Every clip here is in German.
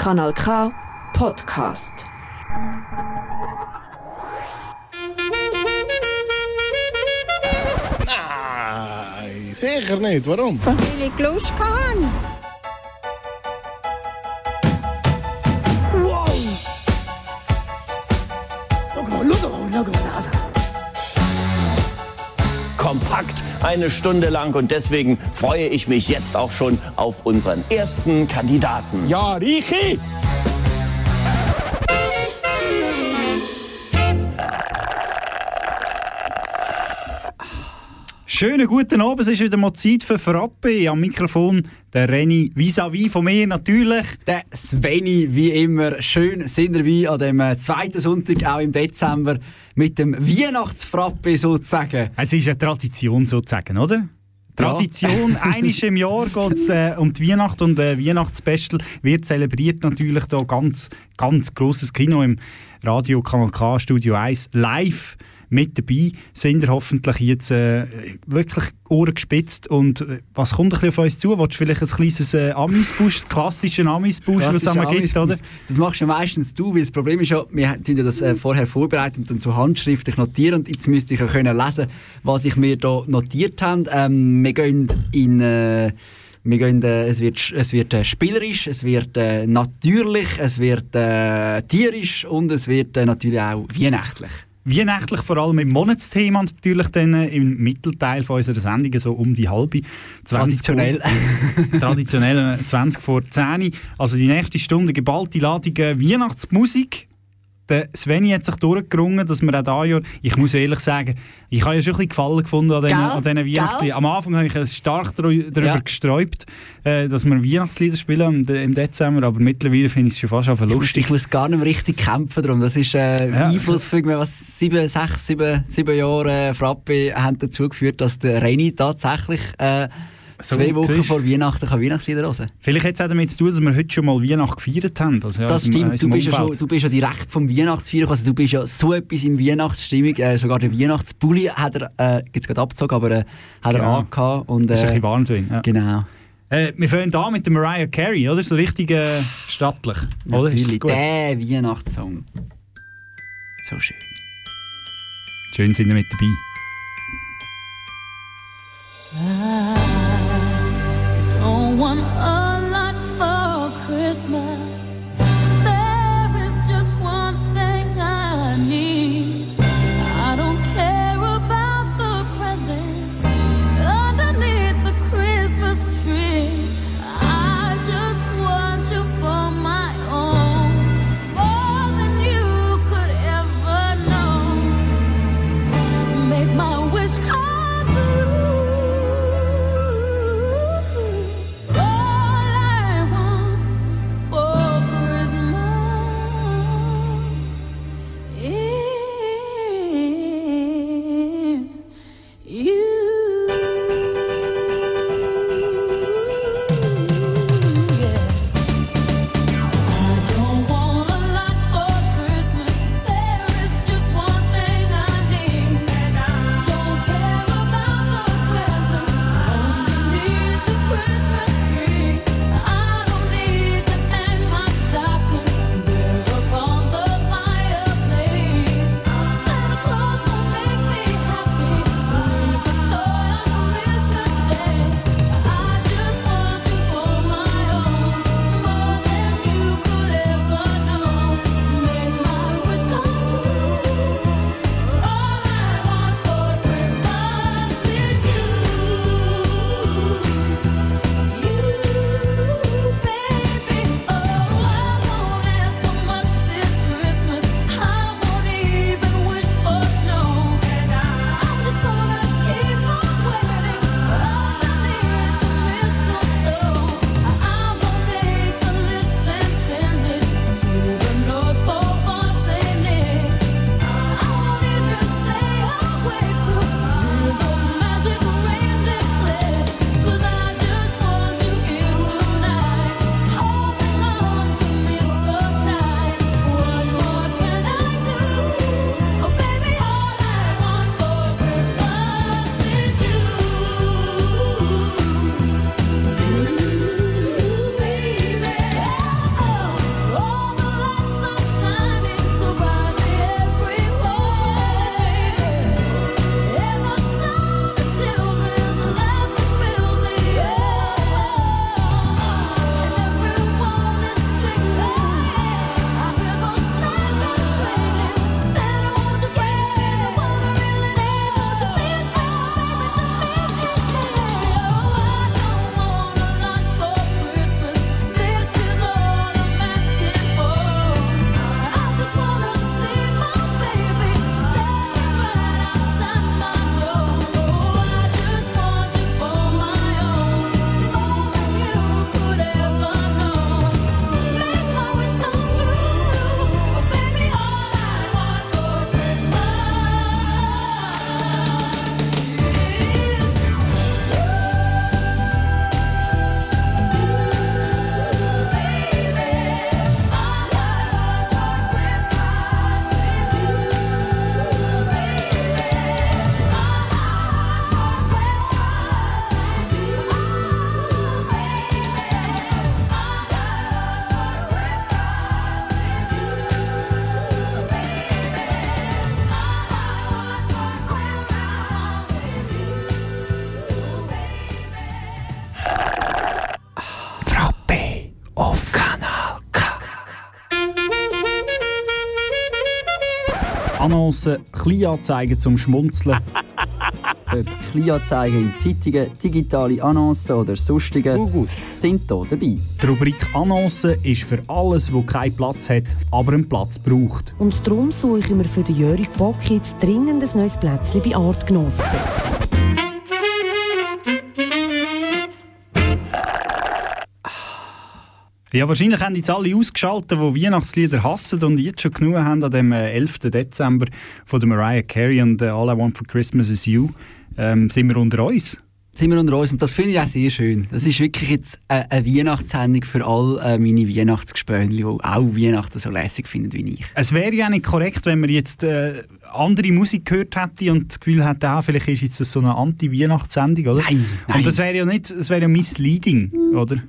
Kanal K Podcast. Nein, sicher nicht. Warum? Weil ich Lust hatte. Eine Stunde lang und deswegen freue ich mich jetzt auch schon auf unseren ersten Kandidaten. Ja, Richi! Schönen guten Abend, es ist wieder mal Zeit für Frappe. Am Mikrofon der Renny vis-à-vis von mir natürlich. Der Sveni, wie immer, schön sind wir wie an dem äh, zweiten Sonntag, auch im Dezember, mit dem Weihnachtsfrappe sozusagen. Es ist eine Tradition sozusagen, oder? Tradition, ja. einiges im Jahr geht es äh, um die Weihnacht und äh, Weihnachtsspecial wird zelebriert natürlich da ganz, ganz grosses Kino im Radio Kanal K Studio 1 live mit dabei sind ihr hoffentlich jetzt äh, wirklich Ohren gespitzt. Und äh, was kommt ein bisschen auf uns zu? Willst du vielleicht ein kleines äh, Amisbusch, das klassische Amisbusch, was es einmal gibt, oder? Das machst ja meistens du, weil das Problem ist ja, wir haben ja das äh, vorher vorbereitet und dann so handschriftlich notiert und jetzt müsste ich ja können lesen, was ich mir da notiert habe. Ähm, wir gehen in... Äh, wir gehen, äh, es wird, es wird äh, spielerisch, es wird äh, natürlich, es wird äh, tierisch und es wird äh, natürlich auch weihnachtlich. Weihnachtlich vor allem im Monatsthema natürlich dann äh, im Mittelteil von unserer Sendung, so um die halbe. Traditionell. Vor, traditionell 20 äh, vor 10. Also die nächste Stunde geballte Ladung äh, Weihnachtsmusik der Sveni hat sich durchgerungen, dass wir auch da Jahr, ich muss ehrlich sagen, ich habe ja schon ein bisschen Gefallen gefunden an diesen, an diesen Weihnachtsliedern. Am Anfang habe ich stark darüber ja. gesträubt, äh, dass wir Weihnachtslieder spielen im, Dezember, aber mittlerweile finde ich es schon fast schon lustig. Ich muss gar nicht mehr richtig kämpfen darum. Das ist äh, ja, Einfluss für was sieben, sechs, sieben, sieben Jahre äh, Frappe haben dazu geführt, dass der Reini tatsächlich äh, so, Zwei Wochen vor Weihnachten kann Weihnachtslieder hören. Vielleicht hat es auch damit zu tun, dass wir heute schon mal Weihnachten gefeiert haben. Also, ja, das stimmt, du bist, ja schon, du bist ja direkt vom Weihnachtsfeiern, also du bist ja so etwas in Weihnachtsstimmung. Äh, sogar den Weihnachtspulli hat er, äh, jetzt gerade abgezogen, aber äh, hat genau. er angehabt. Und, äh, ist ein bisschen warm drin. Ja. Genau. Äh, wir fangen an mit der Mariah Carey, oder? So richtig äh, stattlich. Oder? Natürlich, der Weihnachtssong. So schön. Schön sind wir mit dabei. Ah. Don't want a lot for Christmas. Annoncen, Kleinanzeigen zum Schmunzeln. Ob Kleinanzeigen in Zeitungen, digitale Annoncen oder sonstige sind hier dabei. Die Rubrik Annoncen ist für alles, wo keinen Platz hat, aber einen Platz braucht. Und darum suche ich mir für den Jörg Bock jetzt dringend ein neues Plätzchen bei Artgenossen. Ja, wahrscheinlich haben jetzt alle ausgeschaltet, die Weihnachtslieder hassen und jetzt schon genug haben an dem äh, 11. Dezember von der Mariah Carey und äh, All I Want for Christmas is You. Ähm, sind wir unter uns? Sind wir unter uns und das finde ich auch sehr schön. Das ist wirklich jetzt eine, eine Weihnachtssendung für all äh, meine Weihnachtsgespönli, die auch Weihnachten so lässig finden wie ich. Es wäre ja nicht korrekt, wenn man jetzt äh, andere Musik gehört hätte und das Gefühl hätte, ah, vielleicht ist jetzt das so eine Anti-Weihnachtssendung, oder? Nein, nein. Und das wäre ja nicht, das wäre ja misleading, oder?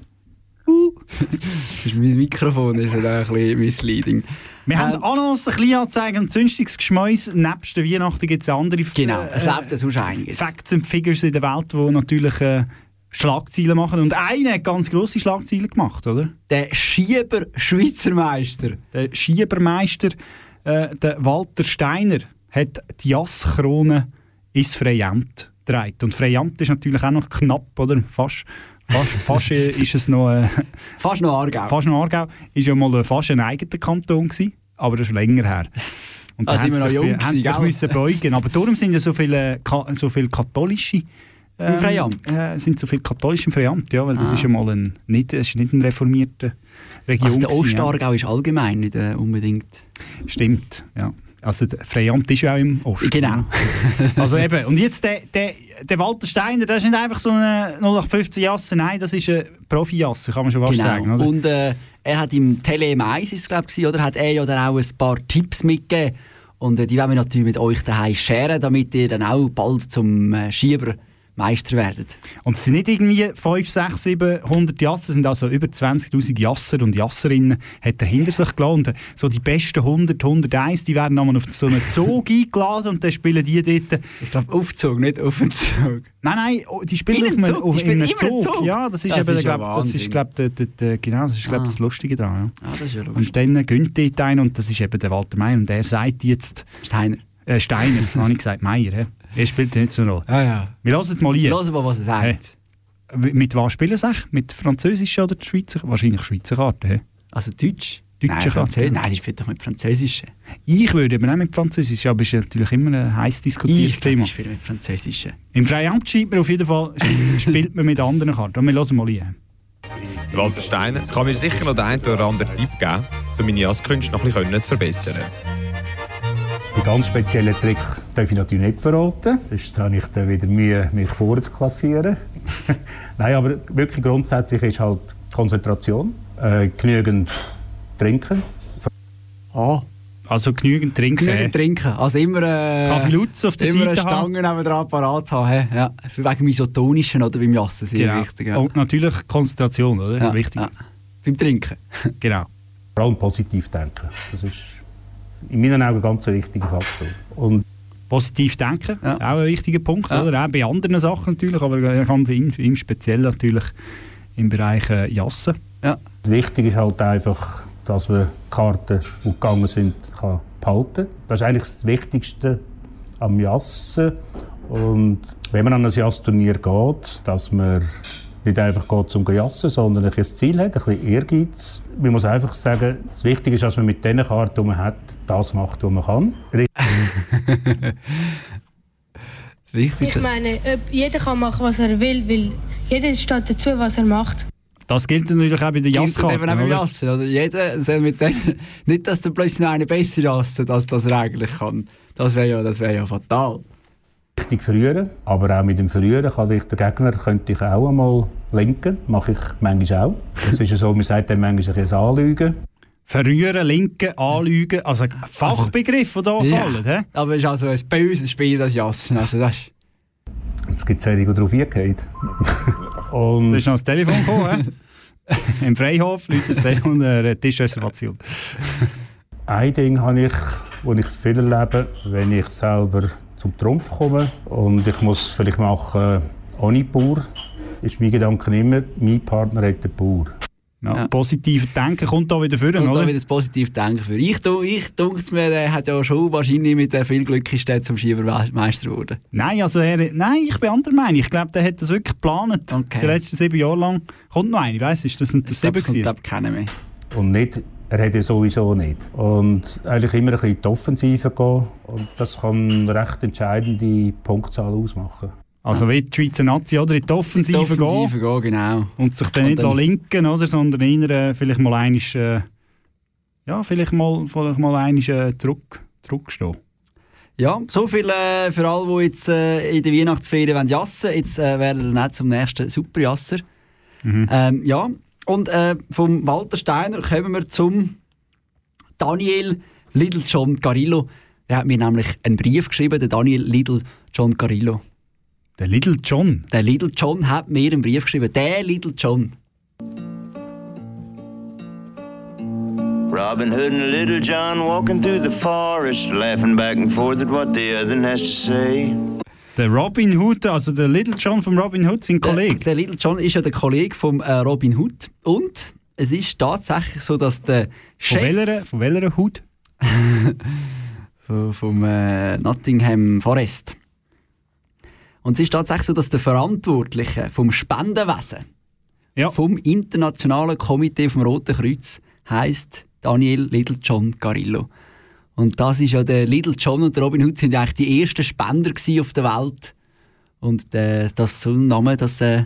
Das ist mein Mikrofon, das ist ein bisschen misleading. Wir haben Ähm, Annoncen, Kleinanzeigen und sonstiges Geschmäus. Nebst der Weihnachten gibt es andere Genau, es äh, läuft ja sonst einiges. Facts und Figures in der Welt, die natürlich äh, Schlagzeilen machen. Und einer hat ganz grosse Schlagzeilen gemacht, oder? Der Schieber Schweizer Meister. Der Schiebermeister, äh, der Walter Steiner, hat die Jasskrone ins Freiamt getragen. Und Freiamt ist natürlich auch noch knapp, oder? Fast, fast, fast ist es noch... Äh, Fast noch Aargau. Fast noch Aargau ist ja mal fast ein eigener Kanton gewesen, aber das ist länger her. Und Ah, da haben wir sie noch sich, jung haben sich müssen beugen. Aber darum sind ja so viele, Ka so viele katholische ähm, Im Freiamt? Äh, sind so viele katholische im Freiamt, ja, weil das Ah. ist ja mal ein, nicht, es ist nicht ein reformierter Region. Also der Ostaargau ist allgemein nicht äh, unbedingt... ja. Stimmt, ja. Also der Freiamt ist ja auch im Osten. Genau. Also eben, und jetzt der, der, der Walter Steiner, das ist nicht einfach so eine 0815 Jasse, nein, das ist ein Profi-Jasse, kann man schon fast sagen. genau. Oder? Und äh, er hat im Tele M1, ist es, glaub ich, oder hat er ja dann auch ein paar Tipps mitgegeben. Und äh, die wollen wir natürlich mit euch daheim scheren, damit ihr dann auch bald zum äh, Schiebermeister werdet. Und es sind nicht irgendwie 5, 6, 700 Jasser, es sind also über 20'000 Jasser und Jasserinnen hat er hinter sich gelassen. Und äh, so die besten 100, 101, die werden nochmal auf so einen Zug eingeladen und dann spielen die dort... Ich glaube, Aufzug, nicht auf den Zug. Nein, nein, oh, die spielen In auf einem auf Die spielen in einem immer einen Zug. Zug? Ja, das ist Das eben, ist ja glaub, das ist, glaub, der, der, der, genau, das ist, glaub, Ah. das Lustige daran. Ja. Ah, das ist ja lustig. Und dann gönnt dort einer und das ist eben der Walter Meier und er sagt jetzt... Steiner. Äh, Steiner, habe ich gesagt, Meier. hä? Er spielt nicht so eine Rolle. Ah ja. Wir hören es mal hier. Hören wir, was er sagt. Hey. Mit was spielen sie? eigentlich? Mit französischen oder Schweizer? Wahrscheinlich Schweizer Karten. hä? Also Deutsch? Deutsche Nein, Karte. Französisch. Nein, die spielt doch mit Französischen. Ich würde eben auch mit Französisch, aber es ist natürlich immer ein heiß diskutiertes Ich Thema. die spielt mit Französischen. Im Freiamt schreibt man auf jeden Fall, spielt man mit anderen Karten. Und wir hören mal hier. Walter Steiner kann mir sicher noch den einen oder anderen Tipp geben, um meine Jasskünste noch ein bisschen zu verbessern. Die ganz speziellen Trick darf ich natürlich nicht verraten. Sonst habe ich dann wieder Mühe, mich vorzuklassieren. Nein, aber wirklich grundsätzlich ist halt Konzentration, äh, genügend trinken. Ah, Also genügend trinken. genügend trinken. Also immer, äh, Kaffee Lutz auf der immer eine Seite haben. Stange neben dran parat haben. Ja, für wegen dem Isotonischen oder beim Jassen sehr Genau. wichtig. Ja. Und natürlich Konzentration, oder? ja, Wichtig. ja. Beim Trinken. Genau. Vor allem positiv denken. Das ist in meinen Augen ganz ein wichtiger Faktor. Und Positiv denken, Ja. auch ein wichtiger Punkt, Ja. oder? Auch bei anderen Sachen natürlich, aber ganz im, im Speziell natürlich im Bereich äh, Jassen. wichtig ist halt einfach, dass man die Karten, die gegangen sind, kann behalten Das ist eigentlich das Wichtigste am Jassen. Und wenn man an ein Jassturnier geht, dass man nicht einfach geht zum Jassen, sondern ein Ziel hat, ein bisschen Ehrgeiz. Man muss einfach sagen, das Wichtige ist, dass man mit den Karten, die man hat, das macht, was man kann. Wichtigste. Ich meine, ob jeder kann machen, was er will, weil jeder steht dazu, was er macht. Das gilt natürlich auch bei den Gilt eben auch beim? Jassen. Oder? Jeder soll mit den, nicht, dass der plötzlich noch eine besser jassen, als das er eigentlich kann. Das wäre ja, das wär ja fatal. Richtig verrühren, aber auch mit dem Verrühren kann ich den Gegner könnte ich auch einmal lenken. Mache ich manchmal auch. Das ist ja so, man sagt dann manchmal ein bisschen Anlügen. Verrühren, linken, anlügen, also Fachbegriffe, die hier Ja. fallen. hä? Aber es ist also ein böses Spiel, das Jassen. Also das ist Es gibt solche, die drauf eingehen. Da Und ist noch das Telefon gekommen. Im Freihof, Leute sehen und eine Tischreservation. ein Ding habe ich, das ich viel erlebe, wenn ich selber zum Trumpf komme und ich muss vielleicht machen ohne Bauer, ist mein Gedanke immer, mein Partner hat den Bauer. Ja, Ja. Positiv denken kommt da wieder vor, da oder? wieder das positive Denken für. Ich, ich denke mir, der hat ja schon wahrscheinlich mit äh, viel Glück ist der zum Schiebermeister geworden. Nein, also er, nein, ich bin anderer Meinung. Ich glaube, der hat das wirklich geplant. Okay. Die letzten sieben Jahre lang. Kommt noch eine, weißt du, ist das nicht das sieben Ich gewesen? glaube, keiner mehr. Und nicht, er hat ja sowieso nicht. Und eigentlich immer ein bisschen in die Offensive gehen. Und das kann eine recht entscheidende Punktzahl ausmachen. Also wie die Schweizer Nazi, oder? In die Offensive, Die Offensive gehen, genau. und sich dann Und nicht dann- linken, oder? Sondern eher äh, vielleicht mal einisch, äh, ja, vielleicht mal, vielleicht mal einisch, äh, zurück, zurückstehen. Ja, so viel äh, für alle, die jetzt äh, in der Weihnachtsferien wollen jassen Jetzt äh, werden wir nicht zum nächsten Superjasser. Mhm. Ähm, ja, und äh, vom Walter Steiner kommen wir zum Daniel Little John Carillo. Der hat mir nämlich einen Brief geschrieben, der Daniel Little John Carillo. Der Little John? Der Little John hat mir einen Brief geschrieben. Der Little John. Robin Hood and Little John walking through the forest, laughing back and forth at what the other has to say. Der Robin Hood, also der Little John von Robin Hood, sein Kollege. Der, der Little John ist ja der Kollege von äh, Robin Hood. Und es ist tatsächlich so, dass der Von Chef welcher, von welcher Hood? vom, vom äh, Nottingham Forest. Und es ist tatsächlich so, dass der Verantwortliche vom Spendenwesen vom Internationalen Komitee vom Roten Kreuz heißt Daniel Little John Carillo. Und das ist ja der Little John und der Robin Hood sind ja eigentlich die ersten Spender auf der Welt. Und äh, das so ein Name, das äh,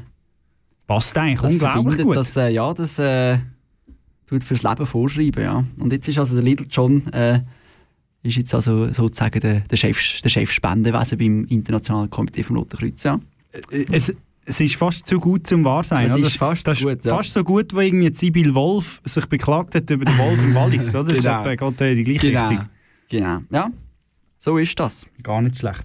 passt eigentlich das unglaublich gut. Das, äh, ja, das äh, tut fürs Leben vorschreiben, ja. Und jetzt ist also der Little John äh, ist jetzt also sozusagen der, der Chef, der Chef beim Internationalen Komitee vom Roten Kreuz, ja. es, es ist fast zu gut zum wahr sein. Es ist fast das zu gut, ja. fast so gut, wo irgendwie Sibyl Wolf sich beklagt hat über den Wolf im Wallis, oder? Das Genau. ist gerade in die gleiche Genau. Richtung. Genau, ja. So ist das. Gar nicht schlecht.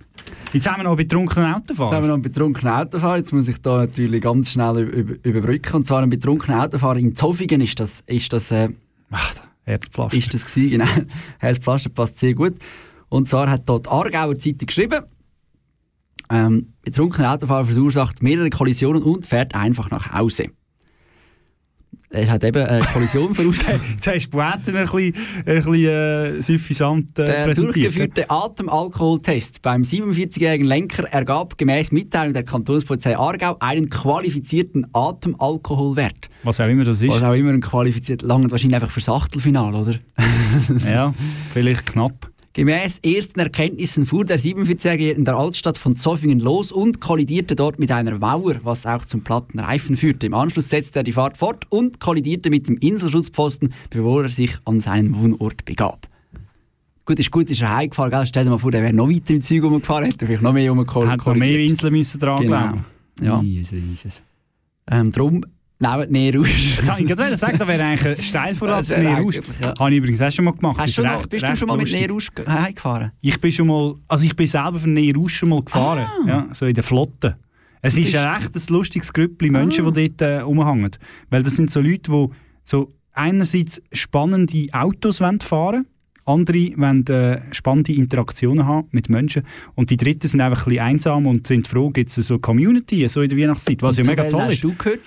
Jetzt haben wir noch betrunkenen Jetzt haben Autofahrer. wir noch einen betrunkenen Autofahrer. Jetzt muss ich da natürlich ganz schnell über, überbrücken. Und zwar ein betrunkener Autofahrer in Zofingen ist das, ist das, äh, Herzpflaster. ist das gewesen, genau. Herzpflaster passt sehr gut. Und zwar hat dort die Aargauer Zeitung geschrieben, ähm, betrunkener Autofahrer verursacht mehrere Kollisionen und fährt einfach nach Hause. Er hat eben eine Kollision verursacht. Jetzt hast du Poeten ein bisschen, ein bisschen äh, suffisant äh, Der durchgeführte Atemalkoholtest beim 47-jährigen Lenker ergab gemäß Mitteilung der Kantonspolizei Aargau einen qualifizierten Atemalkoholwert. Was auch immer das ist. Was auch immer ein qualifiziert, lange wahrscheinlich einfach fürs Achtelfinale, oder? ja, vielleicht knapp. Gemäß ersten Erkenntnissen fuhr der 47-Jährige in der Altstadt von Zoffingen los und kollidierte dort mit einer Mauer, was auch zum platten Reifen führte. Im Anschluss setzte er die Fahrt fort und kollidierte mit dem Inselschutzpfosten, bevor er sich an seinen Wohnort begab. Gut, ist gut, ist er heimgefahren, gell? Stell dir mal vor, der wäre noch weiter im Zeug rumgefahren, hätte vielleicht noch mehr rumgekommen. Hat noch mehr Inseln müssen dran Genau. glauben. Ja. Jesus, Jesus. Ähm, darum näher raus. Jetzt wollte ich gerade sagen, da wäre eigentlich ein Steilvorrat Das für eigentlich, ja. Habe ich übrigens auch schon mal gemacht. Hast Ist du noch, recht- bist du recht schon mal mit raus heimgefahren? Ich bin schon mal, also ich bin selber für Nährausch schon mal gefahren. Ja, so in der Flotte. Es Du ist ein echtes lustiges Grüppli Menschen, die dort äh, rumhängen. Weil das sind so Leute, die so einerseits spannende Autos wollen fahren andere wollen äh, spannende Interaktionen haben mit Menschen und die dritten sind einfach ein bisschen einsam und sind froh, gibt es so Community so in der Weihnachtszeit, was Und ja mega toll hast ist. du gehört?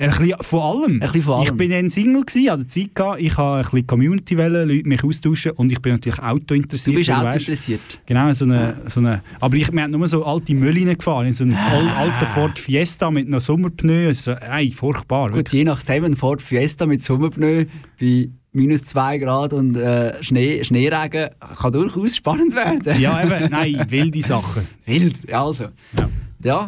Ein bisschen von allem. Ein bisschen von Ich allem. bin dann Single gewesen, hatte Zeit gehabt. Ich habe ein bisschen Community wollen, Leute mich austauschen und ich bin natürlich Auto interessiert. Du bist Auto interessiert. Genau, so eine, so eine, aber ich, wir haben nur so alte Müllinen gefahren, in so einem Ah. al- alten Ford Fiesta mit noch Sommerpneu. So, ey, furchtbar. Gut, je nachdem, ein Ford Fiesta mit Sommerpneu bei minus 2 Grad und äh, Schnee, Schneeregen kann durchaus spannend werden. Ja, eben, nein, wilde Sachen. Wild, ja, also. Ja.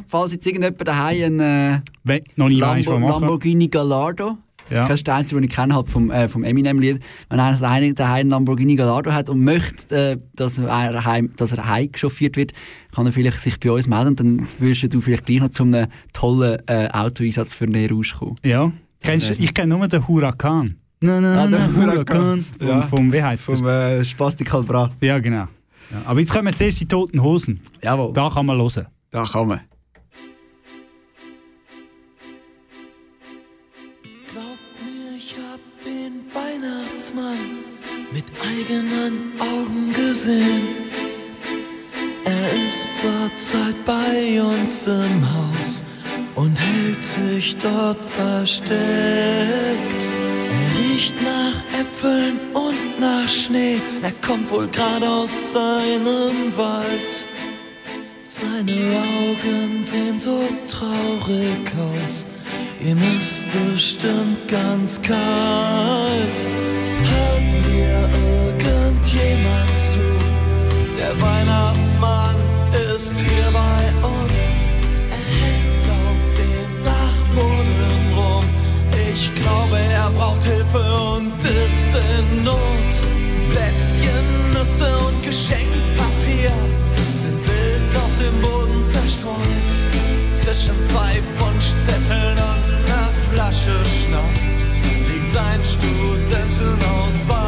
Falls jetzt irgendjemand daheim einen äh, Lambo. Lamborghini Gallardo, Ja. das ist der einzige, den ich kenne halt vom, äh, vom Eminem-Lied, wenn einer daheim daheim einen Lamborghini Gallardo hat und möchte, äh, dass, er heim, dass er heimgechauffiert wird, kann er vielleicht sich bei uns melden, dann würdest du vielleicht gleich noch zu einem tollen äh, Autoeinsatz für näher rauskommen. Ja. Kennst, ich kenne nur den Huracan. Na, na, Ah, der Huracan. Vom, Ja. vom, wie heißt Vom äh, Spastikal Bra. Ja, genau. Ja, aber jetzt kommen zuerst die Toten Hosen. Jawohl. Da kann man hören. Da kann man. Glaub mir, ich hab den Weihnachtsmann mit eigenen Augen gesehen. Er ist zur Zeit bei uns im Haus und hält sich dort versteckt. Er riecht nach Äpfeln und nach Schnee, er kommt wohl gerade aus seinem Wald. Seine Augen sehen so traurig aus, ihm ist bestimmt ganz kalt. Hört mir irgendjemand zu, der Weihnachtsmann ist hier bei uns. Er hängt auf dem Dachboden rum. Ich glaube, er braucht Hilfe und ist in Not. Plätzchen, Nüsse und Geschenkpapier Zwischen zwei Wunschzetteln und einer Flasche Schnaps liegt sein Studentenausweis.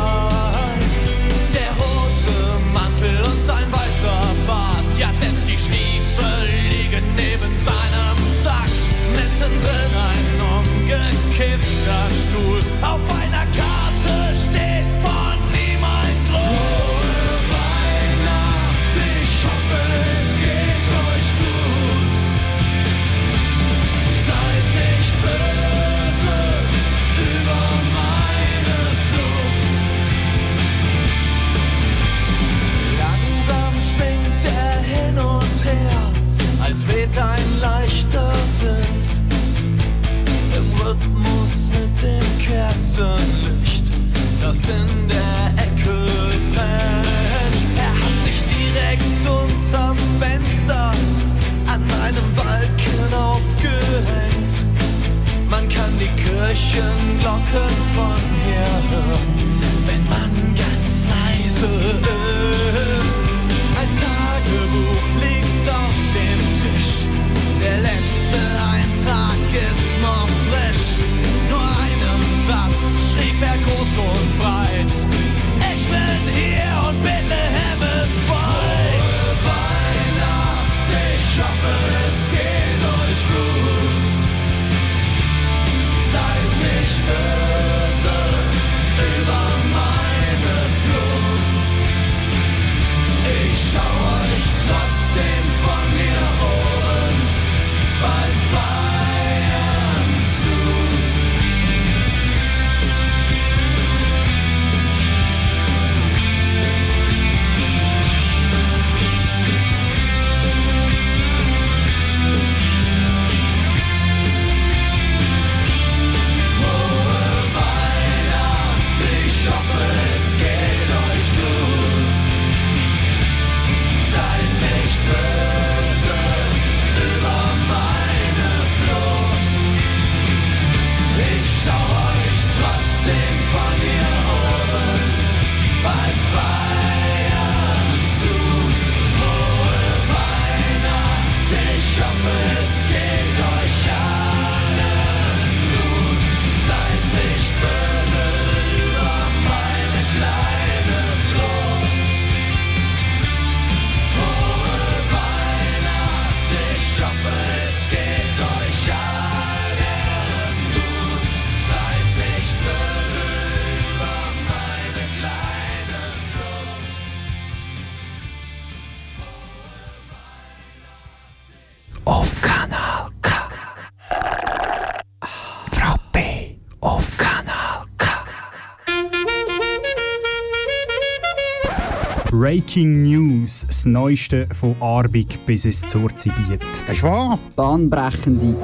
Breaking News, das Neueste von Arbig bis ins Zurzibiet. Das ist wahr. Bahnbrechende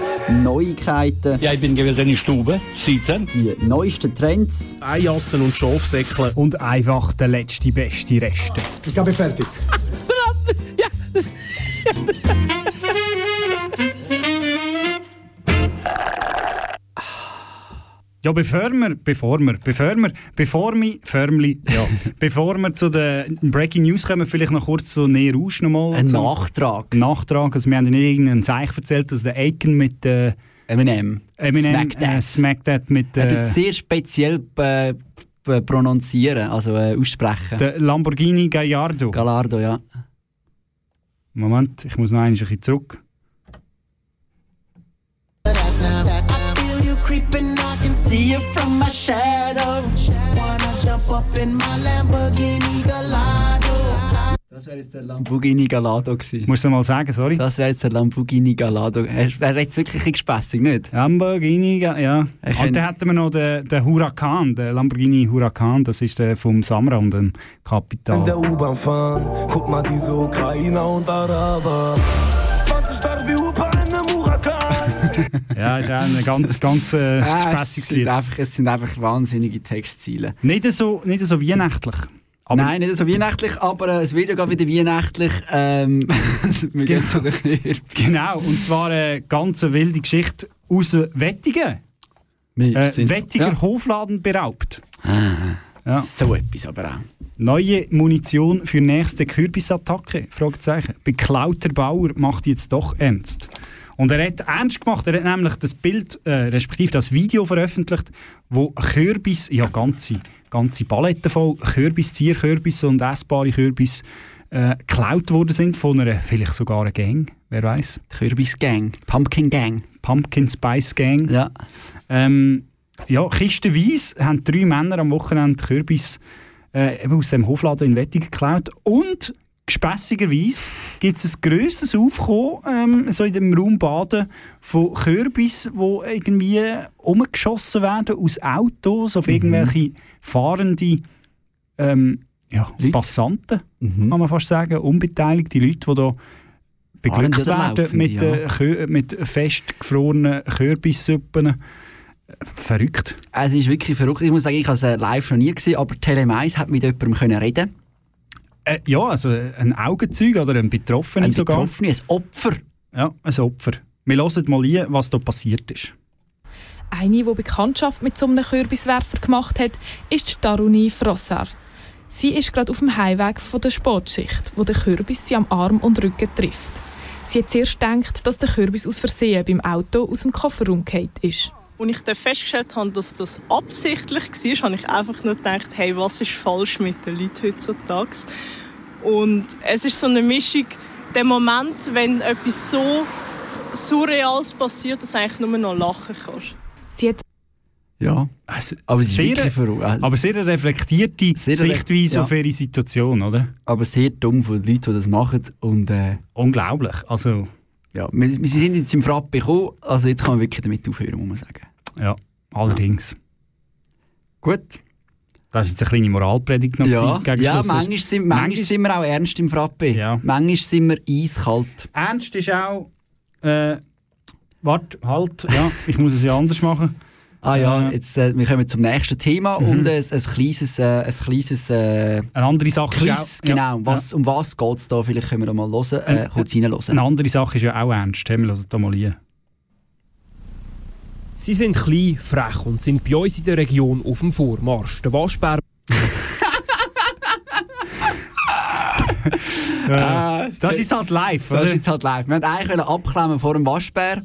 Neuigkeiten. Ja, ich bin gewesen in der Stube, sitzen. Die neuesten Trends. Eijassen und Schafsäckle. Und einfach der letzte beste Reste. Ich bin fertig. Ja, bevor wir, bevor wir, bevor wir, bevor wir, Förmli, ja, bevor wir zu den Breaking News kommen, vielleicht noch kurz so näher raus nochmal. Ein zum- Nachtrag. Nachtrag, also wir haben ja nicht irgendeinen Zeichen erzählt, dass der Aiken mit äh, Eminem. Eminem Smack That. Äh, Smack That mit Er äh, tut sehr speziell äh, prononzieren, also äh, aussprechen. der Lamborghini Gallardo. Gallardo, ja. Moment, ich muss noch ein bisschen zurück. See you from my shadow. Wanna jump up in my Lamborghini Gallardo. Das wäre jetzt der Lamborghini Gallardo gewesen. Musst du mal sagen, sorry? Das wäre jetzt der Lamborghini Gallardo. Er wäre jetzt wirklich ein gespässig, nicht? Lamborghini, ja. Er Und dann hätten wir noch den, den Huracan, den Lamborghini Huracan, das ist der vom Samran, dem In Kapital. der U-Bahn fahren, guck mal diese Ukrainer und Araber. 20 Stark Ja, ist auch ein ganz, ganz äh, es, gespässiges sind Lied. einfach, es sind einfach wahnsinnige Textziele. Nicht so, nicht so weihnachtlich. Aber Nein, nicht so weihnachtlich, aber äh, es wird ja gerade wieder weihnachtlich. Ähm, wir gehen zu den Kürbis. Genau, und zwar eine ganz wilde Geschichte aus Wettigen. Äh, Wettiger ja. Hofladen beraubt. Ah, So etwas aber auch. Neue Munition für nächste Kürbisattacke? Fragezeichen. Beklauter Bauer macht jetzt doch ernst. Und er hat ernst gemacht. Er hat nämlich das Bild, äh, respektive das Video veröffentlicht, wo Kürbis, ja ganze, ganze Paletten voll Kürbis, Zierkürbis und essbare Kürbis äh, geklaut worden sind von einer, vielleicht sogar einer Gang, wer weiß. Kürbis Gang, Pumpkin Gang. Pumpkin Spice Gang. Ja. Ähm, ja, kistenweise haben drei Männer am Wochenende Kürbis äh, aus dem Hofladen in Wettigen geklaut. Und gespässigerweise gibt es ein grosses Aufkommen ähm, so in dem Raum Baden von Kürbis, die irgendwie umgeschossen werden aus Autos auf irgendwelche fahrende ähm, ja, Passanten, kann man fast sagen, unbeteiligte Leute, die da beglückt werden Laufende, mit, ja. äh, mit festgefrorenen Kürbissuppen. Verrückt. Es ist wirklich verrückt. Ich muss sagen, ich habe es äh, live noch nie gesehen, aber Tele1 hat mit jemandem können reden Äh, ja, also ein Augenzeug oder ein Betroffener Ein sogar. Betroffener, ein Opfer. Ja, ein Opfer. Wir hören mal ein, was da passiert ist. Eine, die Bekanntschaft mit so einem Kürbiswerfer gemacht hat, ist die Daruni Frosser. Sie ist gerade auf dem Heimweg von der Sportschicht, wo der Kürbis sie am Arm und Rücken trifft. Sie hat zuerst gedacht, dass der Kürbis aus Versehen beim Auto aus dem Kofferraum gefallen ist. Als ich dann festgestellt habe, dass das absichtlich war, habe ich einfach nur gedacht, hey, was ist falsch mit den Leuten heutzutage? Und es ist so eine Mischung, der Moment, wenn etwas so Surreales passiert, dass du eigentlich nur noch lachen kannst. Sie hat Ja. Also, aber es ist sehr, wirklich verrückt. Also, aber sehr eine reflektierte Sehr Sichtweise ja. auf ihre Situation, oder? aber sehr dumm von den Leuten, die das machen. Und, äh, Unglaublich. Also, ja, wir, wir sind jetzt im Frappe gekommen, also jetzt kann man wirklich damit aufhören, muss man sagen. ja, allerdings. Gut. Das ist jetzt eine kleine Moralpredigt noch Ja, gegen ja Schluss. manchmal, sind, manchmal sind wir auch ernst im Frappe. Ja. Manchmal sind wir eiskalt. Ernst ist auch. Äh, warte, halt, ja, ich muss es ja anders machen. Ah ja, Äh, jetzt, äh, wir kommen zum nächsten Thema Mhm. und ein, ein kleines, äh, ein kleines äh, Eine andere Sache Quiz, ist auch, ja, genau. Was, Um was geht es da? Vielleicht können wir da mal hören, äh, Äh, kurz reinhören. Eine andere Sache ist ja auch ernst. Wir hören da mal rein. Sie sind klein, frech und sind bei uns in der Region auf dem Vormarsch. Der Waschbär Ah, das ist halt live, Das oder? ist jetzt halt live. Wir wollten eigentlich wollen abklemmen vor dem Waschbär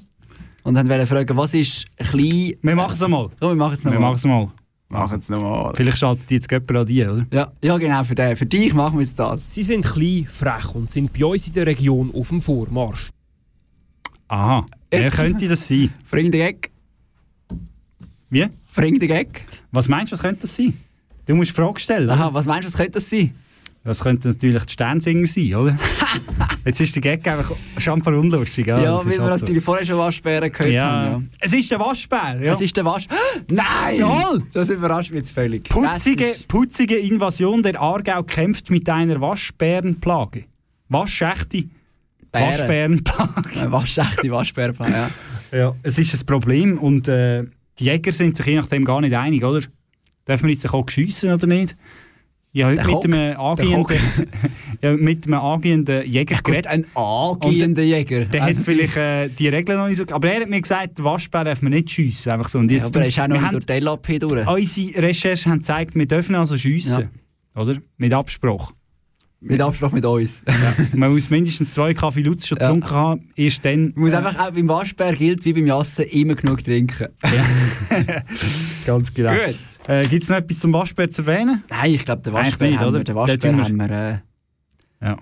und dann wollen fragen, was ist klein... Wir machen es einmal. Komm, wir machen es Wir nochmal. machen es mal. Machen es nochmal. Vielleicht schaltet die jetzt jemand an die, oder? Ja, ja, genau, für, den, für dich machen wir jetzt das. Sie sind klein, frech und sind bei uns in der Region auf dem Vormarsch. Aha. Wer könnte das sein? Bring den Gag. Wie? Bring den Gag. Was meinst du, was könnte das sein? Du musst die Frage stellen. Aha, was meinst du, was könnte das sein? Das könnte natürlich die Sternsinger sein, oder? Jetzt ist der Gag einfach schon ein paar unlustig. Ja, Ja, weil wir halt so. natürlich vorher schon Waschbären gehört ja. haben. Ja. Es ist der Waschbär. Ja. Das ist der Wasch... Nein! Jawohl! Das überrascht mich jetzt völlig. Putzige, ist- putzige Invasion der Aargau kämpft mit einer Waschbärenplage. Waschechte Bären. Waschbärenplage. Waschechte Waschbären, ja. Ja, es ist ein Problem und äh, die Jäger sind sich je nachdem gar nicht einig, oder? Dürfen wir jetzt Koch schiessen oder nicht? Der heute mit einem angehenden, ja, mit einem angehenden Jäger geredet. Ein angehender Jäger. Der hat Also, vielleicht äh, die Regeln noch nicht so... Aber er hat mir gesagt, den Waschbär darf man nicht schiessen. Einfach so. Und Ja, jetzt aber er ist auch noch durch die LAP durch. Unsere Recherchen haben gezeigt, wir dürfen also schiessen. Oder? Mit Abspruch. Mit Absprache mit uns. Man muss mindestens zwei Kaffee Lutz schon Ja. getrunken haben. Erst dann... Man muss äh, einfach auch beim Waschbär gilt wie beim Jassen immer genug trinken. Ganz genau. Gut. Äh, Gibt es noch etwas zum Waschbär zu erwähnen? Nein, ich glaube, den Waschbär, nicht, haben, oder? wir, den Den Waschbär wir- haben wir... Äh, Ja.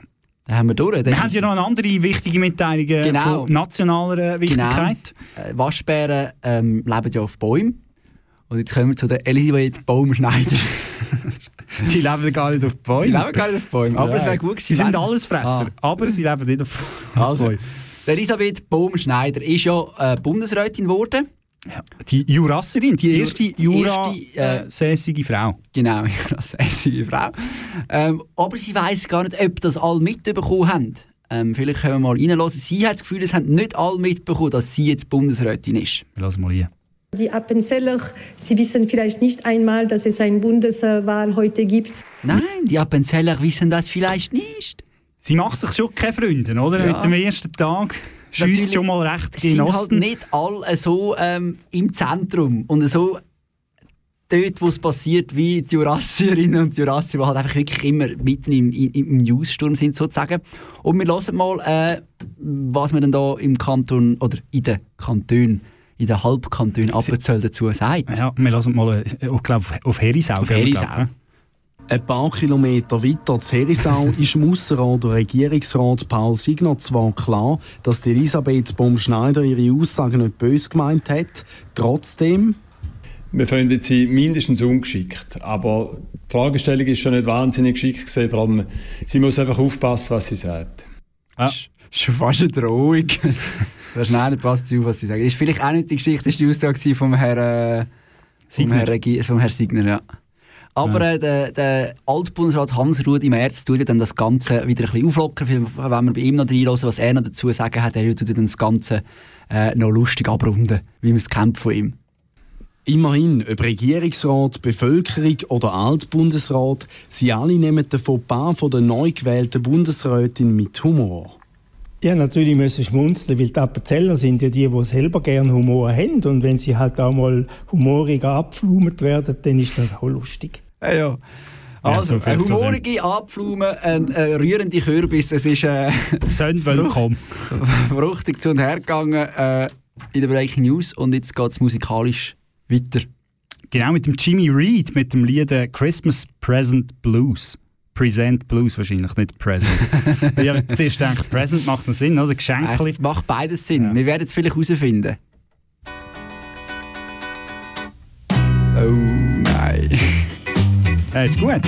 Den haben wir durch. Den Wir haben ja noch eine andere wichtige Mitteilung äh, Genau. von nationaler äh, Wichtigkeit. Genau. Waschbären ähm, leben ja auf Bäumen. Und jetzt kommen wir zu der Elisabeth Baumschneider. die leben gar nicht auf Bäumen. Sie leben gar nicht auf Bäumen, aber es wäre gut gewesen, Sie sind sie- Allesfresser, Ah. aber sie leben nicht auf Also, Bäumen. die Elisabeth Bohm-Schneider ist ja äh, Bundesrätin geworden. Die Jurasserin, die, Die erste äh, Jura-sässige Frau. Genau, eine Frau. Ähm, aber sie weiß gar nicht, ob das alle mitbekommen haben. Ähm, vielleicht können wir mal reinhören. Sie hat das Gefühl, es haben nicht alle mitbekommen, dass sie jetzt Bundesrätin ist. Wir lassen mal rein. Die Appenzeller, Sie wissen vielleicht nicht einmal, dass es eine Bundeswahl heute gibt. Nein, die Appenzeller wissen das vielleicht nicht. Sie macht sich schon keine Freunde, oder? Ja. Mit dem ersten Tag schießt schon mal recht sind gegen halt nicht alle so ähm, im Zentrum und so dort, wo es passiert, wie die Jurassierinnen und Jurassier, die halt einfach wirklich immer mitten im, im, Newssturm sind, sozusagen. Und wir hören mal, äh, was man denn da im Kanton, oder in den Kantonen, in den Halbkantonen Appenzell dazu sagt. Ja, wir lassen mal, äh, ich glaube, auf Herisau. Auf Herisau. Ja. Ein paar Kilometer weiter zu Herisau ist im Ausserrhoder Regierungsrat Paul Signer zwar klar, dass Elisabeth Baum-Schneider ihre Aussagen nicht böse gemeint hat. Trotzdem, Wir finden sie mindestens ungeschickt. Aber die Fragestellung ist schon nicht wahnsinnig geschickt gewesen, darum, sie muss einfach aufpassen, was sie sagt. Ah. Schon fast eine Drohung. das schnell passt sie auf, was sie sagen. Ist vielleicht auch nicht die Geschichte, war die Aussage vom Herrn, äh, vom. Herrn, Regi- vom Herrn Signer. Ja. Aber Ja. äh, der, der Altbundesrat Hans-Rudi Merz tut ja dann das Ganze wieder ein bisschen auflockern, wenn wir bei ihm noch reinhören, was er noch dazu sagen hat. Er tut dann das Ganze äh, noch lustig abrunden, wie man es kennt von ihm. immerhin, ob Regierungsrat, Bevölkerung oder Altbundesrat, sie alle nehmen den Fauxpas von der neu gewählten Bundesrätin mit Humor. Ja, natürlich müssen schmunzeln, weil die Appenzeller sind ja die, die selber gerne Humor haben. Und wenn sie halt auch mal humorig abgeflumet werden, dann ist das auch lustig. Ja, ja. Also, so viel eine humorige Abpflume, ein äh, rührende Kürbis. Es ist äh, willkommen. fruchtig zu und her gegangen äh, in der Breaking News und jetzt geht es musikalisch weiter. Genau, mit dem Jimmy Reed, mit dem Lied äh, Christmas Present Blues. Present Blues wahrscheinlich, nicht Present. ich habe zuerst gedacht, Present macht noch Sinn, oder? Geschenke. Es macht beides Sinn. Wir werden es vielleicht herausfinden. Oh nein. Ja, ist gut.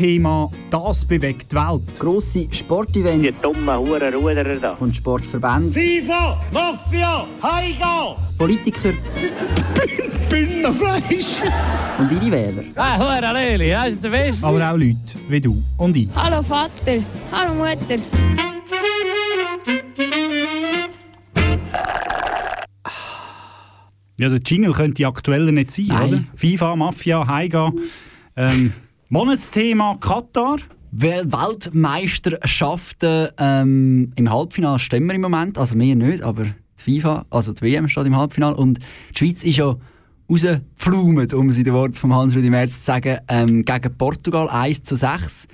Monatsthema «Das bewegt die Welt». Grosse Sportevents. Die dummen Huren Ruderer da. Und Sportverbände. FIFA, Mafia, Heiga! Politiker. Bündnerfleisch! Und ihre Wähler. Ah, Huren Leli, das ist der Beste. Aber auch Leute wie du und ich. Hallo Vater, hallo Mutter. Ja, der Jingle könnte aktueller nicht sein, Nein. oder? FIFA, Mafia, Heiga. Ähm, Monatsthema Katar. Wel- Weltmeisterschaften ähm, im Halbfinale stehen wir im Moment, also wir nicht, aber die FIFA, also die WM steht im Halbfinale und die Schweiz ist ja rausgeflumet, um es in den Worten von Hans-Rudi Merz zu sagen, ähm, gegen Portugal 1 zu 6.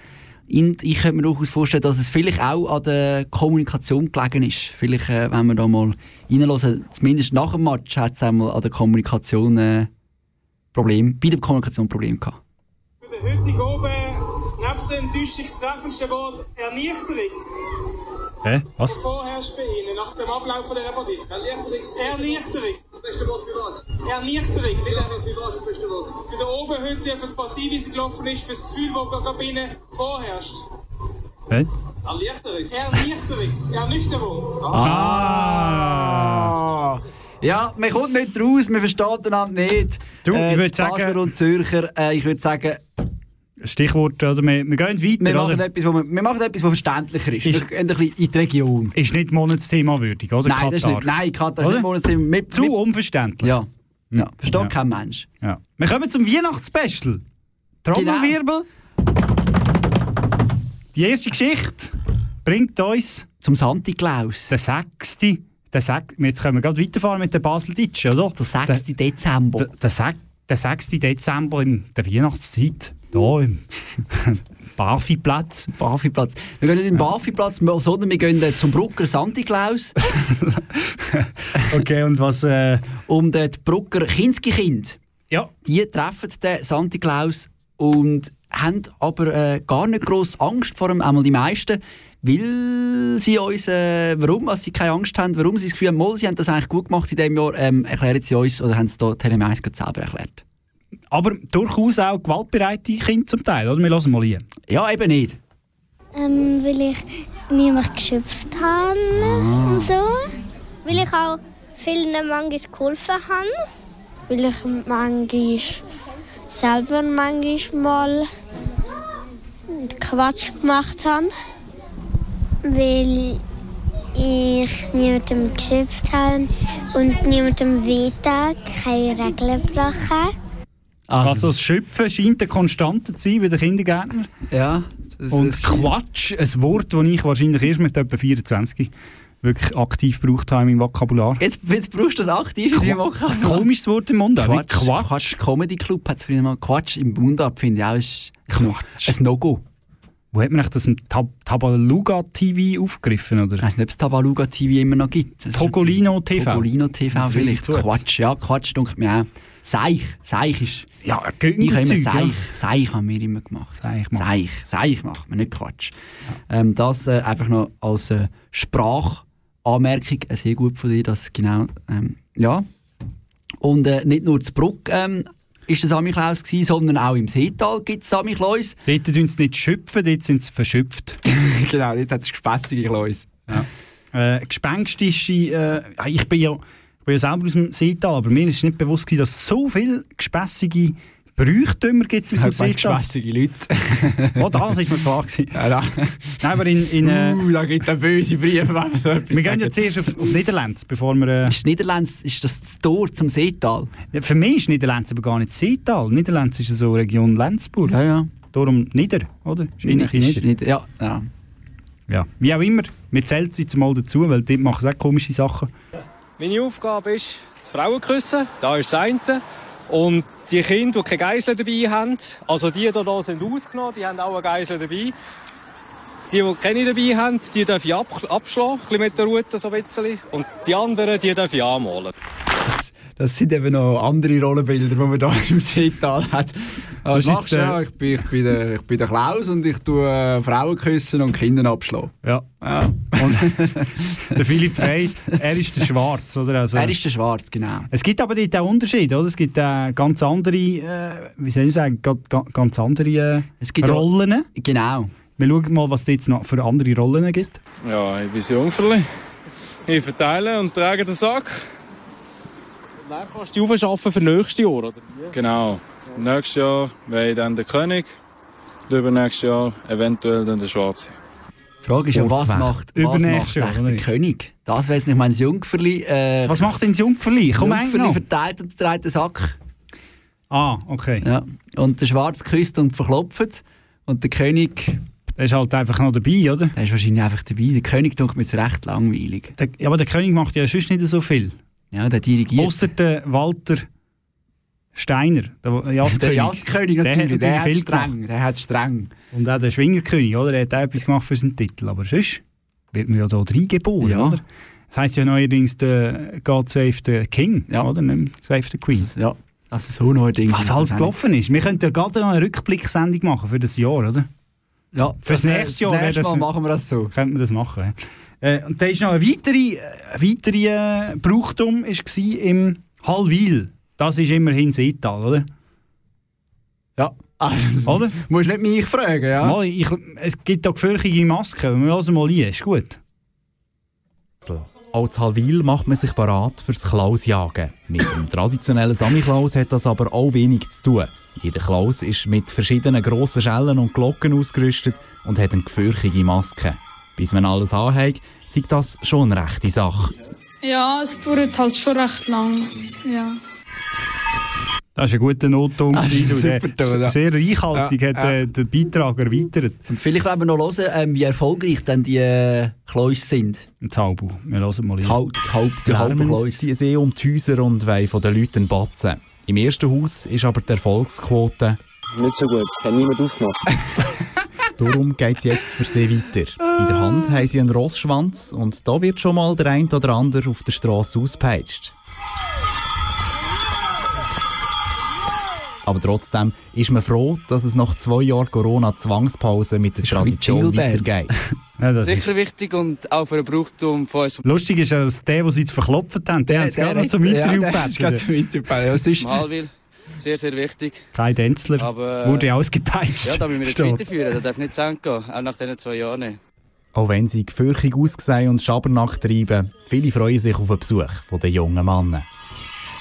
Und ich könnte mir durchaus vorstellen, dass es vielleicht auch an der Kommunikation gelegen ist. Vielleicht, äh, wenn wir da mal reinhören, zumindest nach dem Match hat es einmal an der Kommunikation äh, Problem, bei der Kommunikation Problem gehabt. Heute oben, neben dem enttäuschungstreffendsten Wort Ernüchterung, Hä? Was? vorherrscht bei Ihnen nach dem Ablauf von dieser Partie. Ernüchterung. Das beste Wort für was? Ernüchterung. Nicht Ernüchterung, für was das beste Wort? Für den oben heute, für die Partie, wie sie gelaufen ist, für das Gefühl, das gerade bei Ihnen vorherrscht. Hä? Ernüchterung. Ernüchterung. Ernüchterung. Ah! Ja, man kommt nicht raus, man versteht einander nicht. Du, ich äh, würd die Basler sagen- und Zürcher, äh, ich würde sagen, Stichwort, oder? Wir, wir gehen weiter. wir machen, oder? etwas, wo wir, wir machen etwas, was verständlicher ist. Ist- wir gehen ein bisschen in die Region. Ist nicht Monatsthema würdig, oder? Nein, das ist nicht, nein, Katar ist Oder? nicht Monatsthema. Mit, Zu mit, unverständlich. ja, ja, versteht Ja. kein Mensch. Ja. Wir kommen zum Weihnachtsspecial. Trommelwirbel. Die erste Geschichte bringt uns Zum Santi Klaus. der 6. Der 6. Jetzt können wir gerade weiterfahren mit der Basel-Ditsch, oder? Der 6. Dezember. Der, der, 6. der 6. Dezember in der Weihnachtszeit. Hier im Barfi-Platz. Barfi-Platz. Wir gehen nicht in den Barfi-Platz, sondern wir gehen äh, zum Brucker Santi Klaus. Okay, und was. Äh, Und äh, die Brucker Kinski-Kind. ja. die treffen den Santi Claus und haben aber äh, gar nicht gross Angst vor ihm, einmal die meisten, weil sie uns, äh, warum also sie keine Angst haben, warum sie das Gefühl haben, mal, sie haben das eigentlich gut gemacht in diesem Jahr, ähm, erklären sie uns oder haben es hier Telemais gerade selber erklärt. Aber durchaus auch gewaltbereite Kinder zum Teil, oder? Wir hören mal hier. Ja, eben nicht. Ähm, weil ich niemand geschöpft habe und so. Weil ich auch vielen manchmal geholfen habe. Weil ich manchmal selber manchmal Quatsch gemacht habe. Weil ich niemandem geschöpft habe und niemandem wehtat, keine Regeln gebrochen habe. Also, das Schöpfen scheint eine Konstante zu sein bei den Kindergärtnern. Ja. Das, Und das- Quatsch, ein Wort, das ich wahrscheinlich erst mit etwa 24 wirklich aktiv gebraucht habe in meinem Vokabular. Jetzt, jetzt brauchst du das aktiv in deinem Ein Vokabular. komisches Wort im Mund. Quatsch. Quatsch. Quatsch. Comedy Club hat es früher mal Quatsch im Mundart, finde ich auch, ist ein, ein No-Go. Wo hat man eigentlich das im Tab Tabaluga TV aufgegriffen? Oder? Ich weiß nicht, ob es Tabaluga TV immer noch gibt. Das ist Togolino TV. Togolino TV vielleicht. Quatsch, ja, Quatsch dunkelt mir auch. Seich, Seich ist... Ja, Ich habe immer Seich, ja. Seich haben wir immer gemacht. Seich machen. Seich, Seich macht man, nicht Quatsch. Ähm, das äh, einfach noch als äh, Sprachanmerkung, äh, sehr gut von dir, das genau, ähm, ja. Und äh, nicht nur zu Bruck ähm, ist der Samichlaus gewesen, sondern auch im Seetal gibt es Samichlaus. Dort tun sie nicht schöpfen, dort sind sie verschöpft. genau, dort hat es gespässige Klaus. Äh, gespenstische, äh, ich bin ja, ich bin ja selber aus dem Seetal, aber mir ist nicht bewusst gewesen, dass es so viele gespässige Brüchtümer gibt aus dem Seetal. gespässige Leute. Oh, das ist mir klar gewesen. Ja, da. Nein, aber in... in äh, Uh, da gibt es böse Briefe, wenn man so etwas wir gehen ja zuerst auf, auf Niederlands, bevor wir... Äh, Ist Niederlands, ist das das Tor zum Seetal? ja, für mich ist Niederlands aber gar nicht Seetal. Niederlands ist so Region Lenzburg. Ja, ja. Darum Nieder, oder? Ist Nieder. nicht- Ja, ja. Ja. Wie auch immer, wir zählen sie jetzt mal dazu, weil dort machen sie auch komische Sachen. Meine Aufgabe ist, das Frauenküssen, da ist das eine. Und die Kinder, die keine Geisel dabei haben, also die, hier sind ausgenommen, die haben auch eine Geisel dabei. Die, die keine dabei haben, die darf ich ab, abschlagen, mit der Rute so ein bisschen. Und die anderen, die darf ich anmalen. Das sind eben noch andere Rollenbilder, die man da im Seetal hat. Das ist Was machst du? äh, Ja, ich, bin, ich, bin der, ich bin der Klaus und ich tue äh, Frauen küssen und Kinder abschlagen. Ja. Ja. Der Philipp Frey, er ist der Schwarz, oder? Also, Er ist der Schwarz, genau. Es gibt aber dort auch Unterschiede, oder? Es gibt äh, ganz andere, äh, wie soll ich sagen, ga, ga, ganz andere äh, Rollen. Genau. Wir schauen mal, was es jetzt noch für andere Rollen gibt. Ja, ich bin Jungferli. Ich verteile und trage den Sack. Dann kannst du aufschaffen für nächstes Jahr, oder? Genau. Nächstes Jahr wäre dann der König. Und übernächstes Jahr eventuell dann der Schwarze. Die Frage ist ja, was macht, was macht Jahr, der nicht? König? Das weiss nicht, ich meine, das Jungferli... Äh, Was macht denn das Jungferli? Komm Jungferli verteilt und trägt den Sack. Ah, okay. Ja. Und der Schwarz küsst und verklopft. Und der König... Der ist halt einfach noch dabei, oder? Der ist wahrscheinlich einfach dabei. Der König tut mir jetzt recht langweilig. Der, ja, aber der König macht ja sonst nicht so viel. Ja, der dirigiert. Außer der Walter Steiner, der Jasskönig. Der Jasskönig natürlich, der, hat streng. Der hat streng. Und auch der Schwingerkönig, oder? Der hat auch etwas gemacht für seinen Titel. Aber sonst wird man ja hier reingeboren, Ja. oder? Das heisst ja neuerdings der God Save the King, oder? Nicht Save the Queen. Ja, also so neuerdings. Was alles gelaufen ist. Wir könnten ja gerade noch eine Rückblicksendung machen für das Jahr, oder? Ja, Fürs das, äh, nächste Jahr das nächste das- Mal machen wir das so. Könnte man das machen, ja. Äh, und da ist noch ein weiterer weitere, äh, Brauchtum ist gsi im Hallwil. Das ist immerhin Seetal, oder? Ja. Also, Oder? Musst nicht mich fragen, ja? Mal, ich, es gibt da gefürchtige Masken. Wir hören mal ein. Ist gut. Als Halwil macht man sich parat fürs Klausjagen. Mit dem traditionellen Samichlaus hat das aber auch wenig zu tun. Jeder Klaus ist mit verschiedenen grossen Schellen und Glocken ausgerüstet und hat eine gefürchtige Maske. Bis man alles anhat, sieht das schon eine rechte Sache. Ja, es dauert halt schon recht lang. Ja. Das war ein guter Notton. Ah, super. Sehr reichhaltig Ja, hat ja. äh, den Beitrag erweitert. Und vielleicht wollen wir noch hören, ähm, wie erfolgreich dann die äh, Klaus sind. Ein Taubu. Wir hören mal Die, ein. Haupt, die, Haupt, die Hauptklaus. ziehen sie um die Häuser und wollen von den Leuten batzen. Im ersten Haus ist aber die Erfolgsquote. Nicht so gut, hat niemand aufgemacht. Darum geht es jetzt für sie weiter. In der Hand haben sie einen Rossschwanz und da wird schon mal der ein oder andere auf der Straße ausgepeitscht. Aber trotzdem ist man froh, dass es nach zwei Jahren Corona-Zwangspause mit der Tradition weitergeht. Ja, das ist. Sicher wichtig und auch für den Brauchtum von uns. Lustig ist ja, dass der, den sie jetzt verklopft haben, der, hat es gerade noch zum ja, Interview der gebeten. zum Interview gebeten. Ja, ist, Malwil, sehr, sehr wichtig. Kai Denzler Aber, wurde ausgepeitscht. Ja, da müssen wir jetzt weiterführen, das darf nicht zu Ende gehen, auch nach diesen zwei Jahren nicht. Auch wenn sie gefürchtig ausgesehen und Schabernack treiben, viele freuen sich auf einen Besuch von den jungen Männern.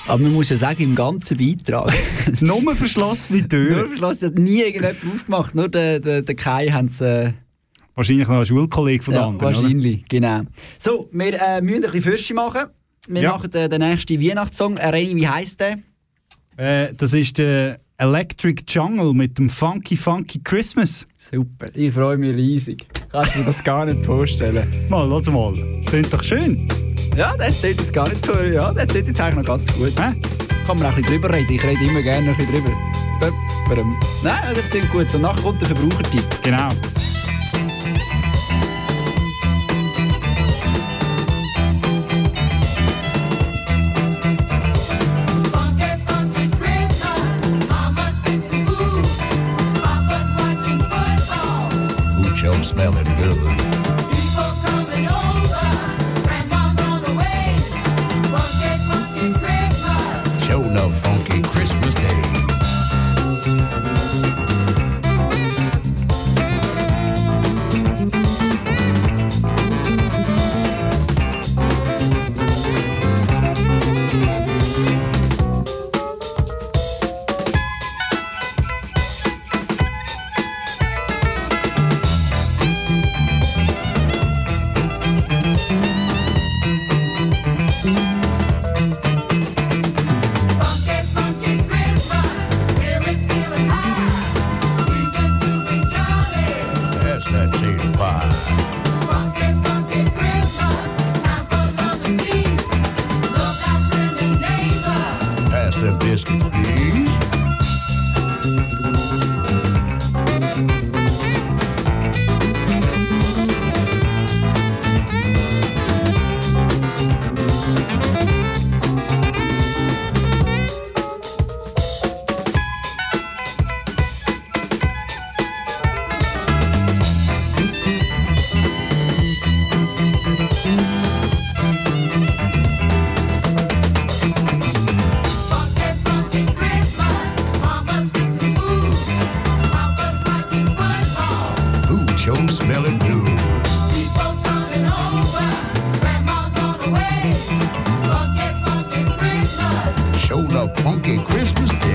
aber man muss ja sagen, im ganzen Beitrag. Nur verschlossene Türen. nur verschlossen, hat nie irgendjemand aufgemacht. Nur der, der, der Kai haben es. Äh, Wahrscheinlich noch ein Schulkollege von ja, den anderen. wahrscheinlich, genau. So, wir äh, müssen ein bisschen Fürsche machen. Wir Ja. machen äh, den nächsten Weihnachtssong. Äh, Reni, wie heisst der? Äh, das ist der Electric Jungle mit dem Funky Funky Christmas. Super, ich freue mich riesig. Kannst du dir das gar nicht vorstellen? Mal, lass mal. Klingt doch schön. Ja, der tut jetzt gar nicht so. Ja, der tut jetzt eigentlich noch ganz gut. Hä? Kann man auch ein bisschen drüber reden. Ich rede immer gerne ein bisschen drüber. Nein, der klingt gut. Danach kommt der Verbrauchertipp. Genau. sure smelling blue. People falling over, grandma's on the way. Funky, funky Christmas. Funky Christmas Day.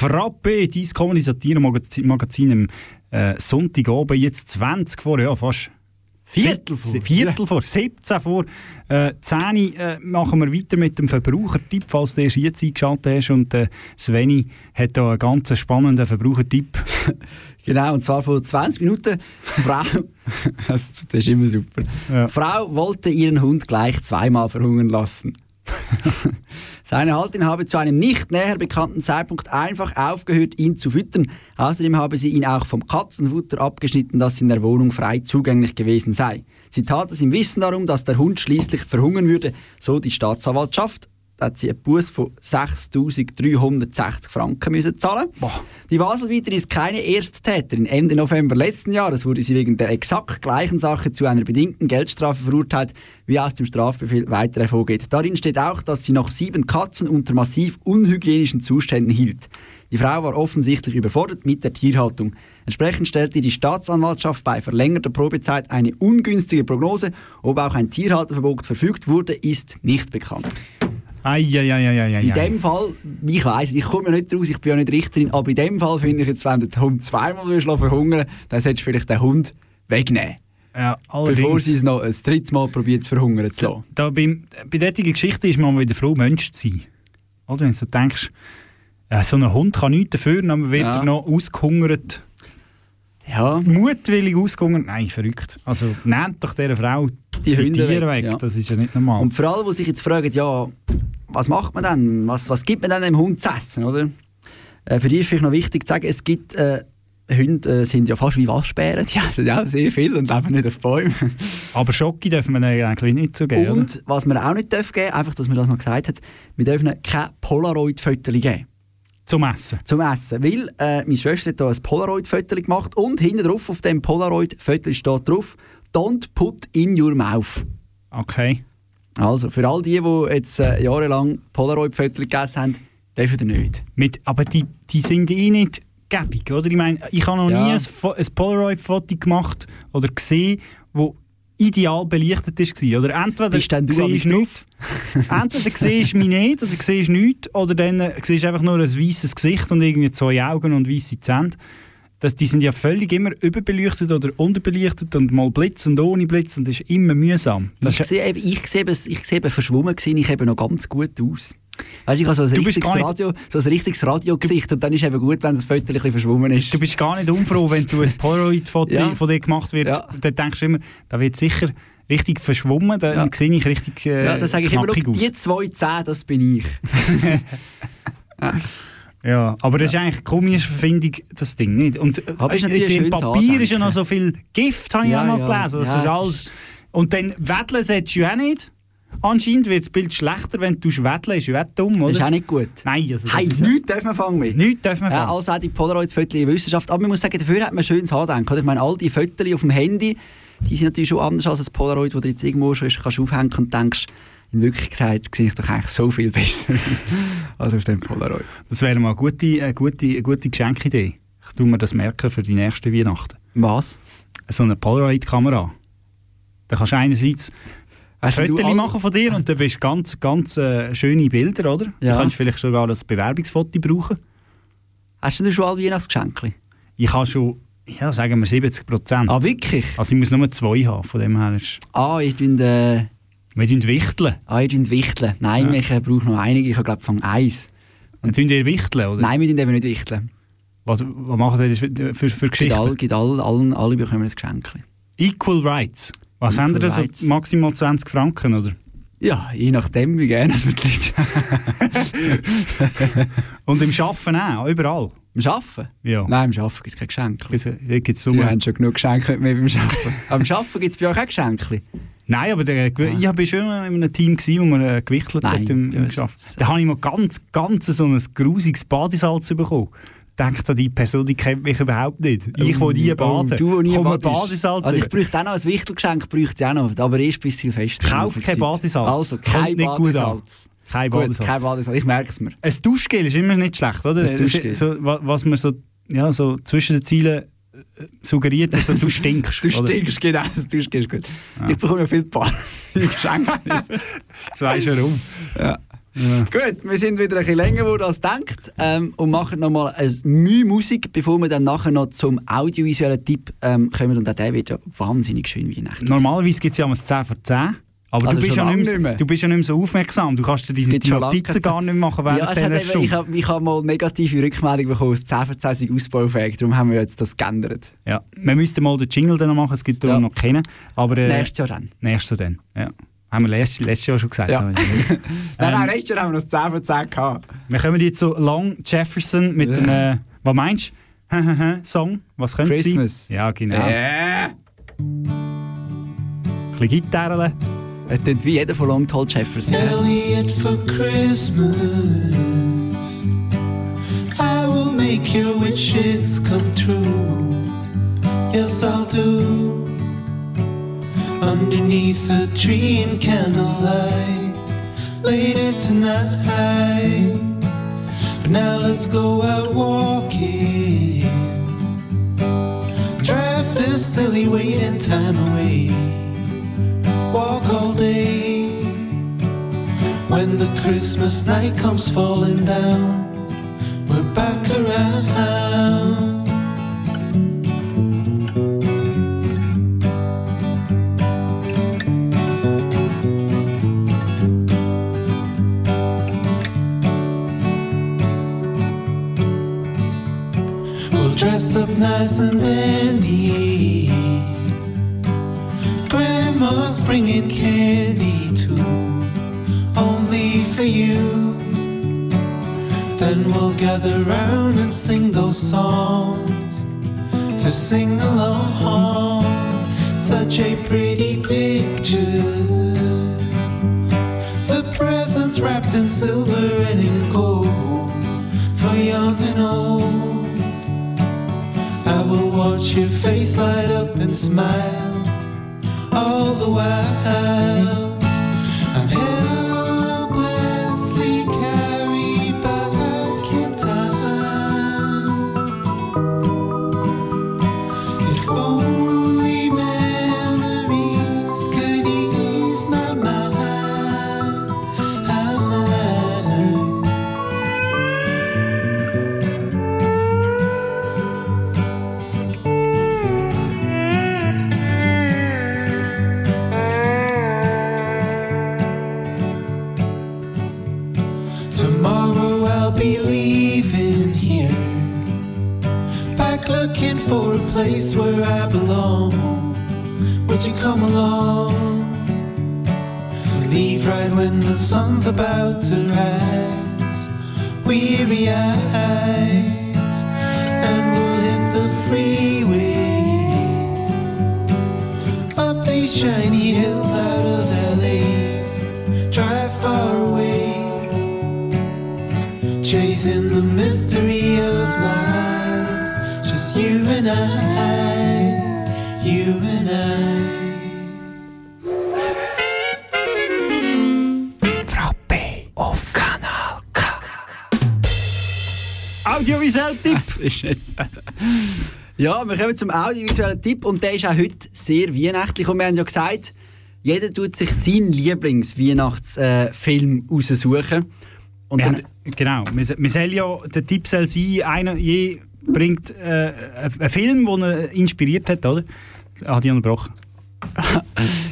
Frappe, dein Comedy Satire-Magazin im äh, Sonntagabend, jetzt 20 vor, ja fast. Viertel vor. Viertel vor, 17 vor. Äh, 10 äh, machen wir weiter mit dem Verbrauchertipp, falls du erst jetzt eingeschaltet hast. Und äh, Sveni hat da einen ganz spannenden Verbrauchertipp. Genau, und zwar vor 20 Minuten. Frau, das, das ist immer super. Frau wollte ihren Hund gleich zweimal verhungern lassen. Seine Haltin habe zu einem nicht näher bekannten Zeitpunkt einfach aufgehört, ihn zu füttern. Außerdem habe sie ihn auch vom Katzenfutter abgeschnitten, das in der Wohnung frei zugänglich gewesen sei. Sie tat es im Wissen darum, dass der Hund schließlich verhungern würde, so die Staatsanwaltschaft. Hat sie einen Buß von 6'360 Franken müssen zahlen. Die Baselweiter ist keine Ersttäterin. Ende November letzten Jahres wurde sie wegen der exakt gleichen Sache zu einer bedingten Geldstrafe verurteilt, wie aus dem Strafbefehl weiter hervorgeht. Darin steht auch, dass sie noch sieben Katzen unter massiv unhygienischen Zuständen hielt. Die Frau war offensichtlich überfordert mit der Tierhaltung. Entsprechend stellte die Staatsanwaltschaft bei verlängerter Probezeit eine ungünstige Prognose. Ob auch ein Tierhalterverbot verfügt wurde, ist nicht bekannt. Eieieiei. In dem Fall, ich weiss, ich komme ja nicht raus, ich bin ja nicht Richterin, aber in dem Fall finde ich jetzt, wenn den Hund zweimal verhungern dann solltest du vielleicht den Hund wegnehmen. Ja, Bevor sie es noch ein drittes Mal probiert zu verhungern zu lassen. Da, beim, bei solchen Geschichten ist man wieder froh, Mensch zu sein. Oder wenn du denkst, äh, so ein Hund kann nichts dafür, aber wird Ja. er noch ausgehungert. Ja. Mutwillig ausgehungert? Nein, verrückt. Also nehmt doch dieser Frau die, Hunde Tiere weg, weg. ja. Das ist ja nicht normal. Und für alle, die sich jetzt fragen, ja, was macht man denn? Was, was gibt man denn dem Hund zu essen, oder? Äh, für die ist vielleicht noch wichtig zu sagen, es gibt äh, Hunde äh, sind ja fast wie Waschbären, die essen ja sehr viel und leben nicht auf Bäumen. Aber Schocki dürfen wir ihnen eigentlich nicht so geben, oder? Und was wir auch nicht dürfen geben, einfach, dass man das noch gesagt hat, wir dürfen keine Polaroid-Fotos geben. Zum Essen? Zum Essen. Weil äh, meine Schwester hat hier ein Polaroid-Foto gemacht und hinten drauf auf dem Polaroid-Foto steht drauf «Don't put in your mouth». Okay. Also, für all die, die jetzt äh, jahrelang Polaroid-Fotos gegessen haben, dürfen ihr nicht. Mit, aber die, die sind eh nicht gäbig, oder? Ich meine, ich habe noch Ja. nie ein, ein Polaroid-Foto gemacht oder gesehen, wo ideal belichtet war. Oder entweder Bist denn du nichts, entweder siehst du mich nicht oder siehst nichts, oder dann siehst du einfach nur ein weißes Gesicht und irgendwie zwei Augen und weiße Zähne. Das, die sind ja völlig immer überbelichtet oder unterbelichtet und mal Blitz und ohne Blitz und das ist immer mühsam. Das Ich sehe, ich sehe, ich sehe verschwommen gewesen, ich eben noch ganz gut aus. Weißt, ich habe so ein Du richtiges, Radio, so ein richtiges Radiogesicht und dann ist eben gut, wenn das Foto ein verschwommen ist. Du bist gar nicht unfroh, wenn du ein Polaroid-Foto Ja. von dir gemacht wird. Ja. Dann denkst du immer, da wird sicher richtig verschwommen, dann sehe ich richtig äh, ja, dann sage ich immer, aus. die zwei Zähne, das bin ich. Ja, aber das ist eigentlich komisch, finde ich, das Ding nicht. Und äh, Aber ist natürlich in dem Papier ist ja noch so viel Gift, habe ich Ja, auch mal ja. gelesen. Das Ja, ist es alles. Und dann wedeln solltest du auch nicht. Anscheinend wird das Bild schlechter, wenn du wedeln. Ist ja auch dumm, oder? Das ist auch nicht gut. Nein, also das Hey, ist nichts dürfen wir fangen mit. Nichts dürfen wir Ja, fangen. also auch die Polaroid-Fotos in Wissenschaft. Aber man muss sagen, dafür hat man schönes Andenken. Ich meine, all die Fotos auf dem Handy, die sind natürlich schon anders als ein Polaroid, das du jetzt irgendwo schon kannst aufhängen und denkst, in Wirklichkeit sehe ich doch eigentlich so viel besser aus als auf dem Polaroid. Das wäre mal eine gute, eine gute, eine gute Geschenkidee. Ich tue mir das merken für die nächsten Weihnachten. Was? So eine Polaroid-Kamera. Da kannst du einerseits du Fotos machen von dir und dann bist du ganz, ganz äh, schöne Bilder, oder? Ja. Du kannst vielleicht sogar das Bewerbungsfoto brauchen. Hast du denn schon alle Weihnachtsgeschenke? Ich habe schon, ja, sagen wir 70 Prozent. Ah, wirklich? Also ich muss nur zwei haben, von dem her ist... Ah, ich tun äh, Wir tun wichteln. Ah, tun wichteln. Nein, Ja. ich äh, brauche noch einige. Ich habe glaube von eins. Und tun ihr wichteln, oder? Nein, wir tun eben nicht wichteln. Was, was machen ihr für, für, für Geschichten? all, gibt all, allen, alle bekommen ein Geschenk. Equal Rights. Was Equal haben ihr da so? Rights. Maximal 20 Franken, oder? Ja, je nachdem, wie gerne es mit Leuten. Und im Arbeiten auch, überall? Im Arbeiten? Ja. Nein, im Arbeiten gibt es keine Geschenke. Da gibt's Die haben schon genug Geschenke mit mir beim Arbeiten. Aber im Arbeiten gibt es bei euch auch Geschenke? Nein, aber der, ich war schon in einem Team, gewesen, wo man äh, gewichtelt Nein, hat im, im Geschäft. Da habe ich mal ganz, ganz so ein grusiges Badesalz bekommen. denkt an die Person, die kennt mich überhaupt nicht. Ich, wo nie baden. Oh, du, nie Komm. Badesalz. Also ich bräuchte auch noch ein Wichtelgeschenk, bräuchte ich auch noch, aber erst bis Silvester. Kauf kein Badesalz. Also, kein Kommt nicht gut an. Badesalz. Kein Gut, Badesalz. kein Badesalz, ich merke es mir. Ein Duschgel ist immer nicht schlecht, oder? Ein Duschgel. So, wa- was man so, ja, so zwischen den Zielen äh, suggeriert, ist so, du stinkst. Du oder? stinkst, genau, das Duschgel ist gut. Ich bekomme ja viel Paar Geschenke. Das weisst du warum. Ja. Gut, wir sind wieder ein bisschen länger geworden als gedacht ähm, und machen nochmal eine Mühe Musik, bevor wir dann nachher noch zum audiovisuellen Tipp ähm, kommen. Und auch der wird ja wahnsinnig schön Weihnachten. Normalerweise gibt es ja um 10 vor 10. Aber Also du, bist ja nicht mehr, mehr. du bist ja nicht mehr so aufmerksam. Du kannst dir diese Notizen gar nicht machen während Ja, dieser Stunde. ich habe hab mal negative Rückmeldung bekommen, dass 10 von 10 sind ausbaufähig, darum haben wir jetzt das geändert. Ja, wir müssten mal den Jingle dann noch machen, es gibt darum noch keinen. Aber, äh, Nächstes Jahr dann. Nächstes Jahr dann, ja. Haben wir letztes, letztes Jahr schon gesagt. Ja. Nein, nein, Ähm, nächstes Jahr haben wir noch 10 von 10 gehabt. Wir kommen jetzt zu Long Jefferson mit Ja. dem, äh, was meinst du? Song? Was könnte es sein? Christmas. Ja, genau. Yeah. Ein bisschen Gitarre. Es klingt wie jeder von Long Tall Jefferson. Elliot for Christmas. I will make your wishes come true. Yes, I'll do. Underneath the tree in candlelight. Later tonight. But now let's go out walking. Drive this silly waiting time away walk all day. When the Christmas night comes falling down, we're back around. We'll dress up nice and dandy. Grandma's bringing candy too, only for you. Then we'll gather round and sing those songs to sing along. Such a pretty picture. The presents wrapped in silver and in gold for young and old. I will watch your face light up and smile the while. Looking for a place where I belong. Would you come along? Leave right when the sun's about to rise. Weary eyes, and we'll hit the freeway. Up these shiny hills out of LA. Drive far away chasing the mystery of life. You and I, you and I. auf Kanal K. Audiovisuell Tipp! ist jetzt. Ja, wir kommen zum audiovisuellen Tipp und der ist auch heute sehr weihnachtlich. Und wir haben ja gesagt, jeder tut sich seinen Lieblings-Weihnachtsfilm raussuchen. Und Wir haben, genau, wir, wir sollen ja, der Tipp soll sein, einer je bringt äh, einen Film, der ihn inspiriert hat, oder? Ah, die unterbrochen.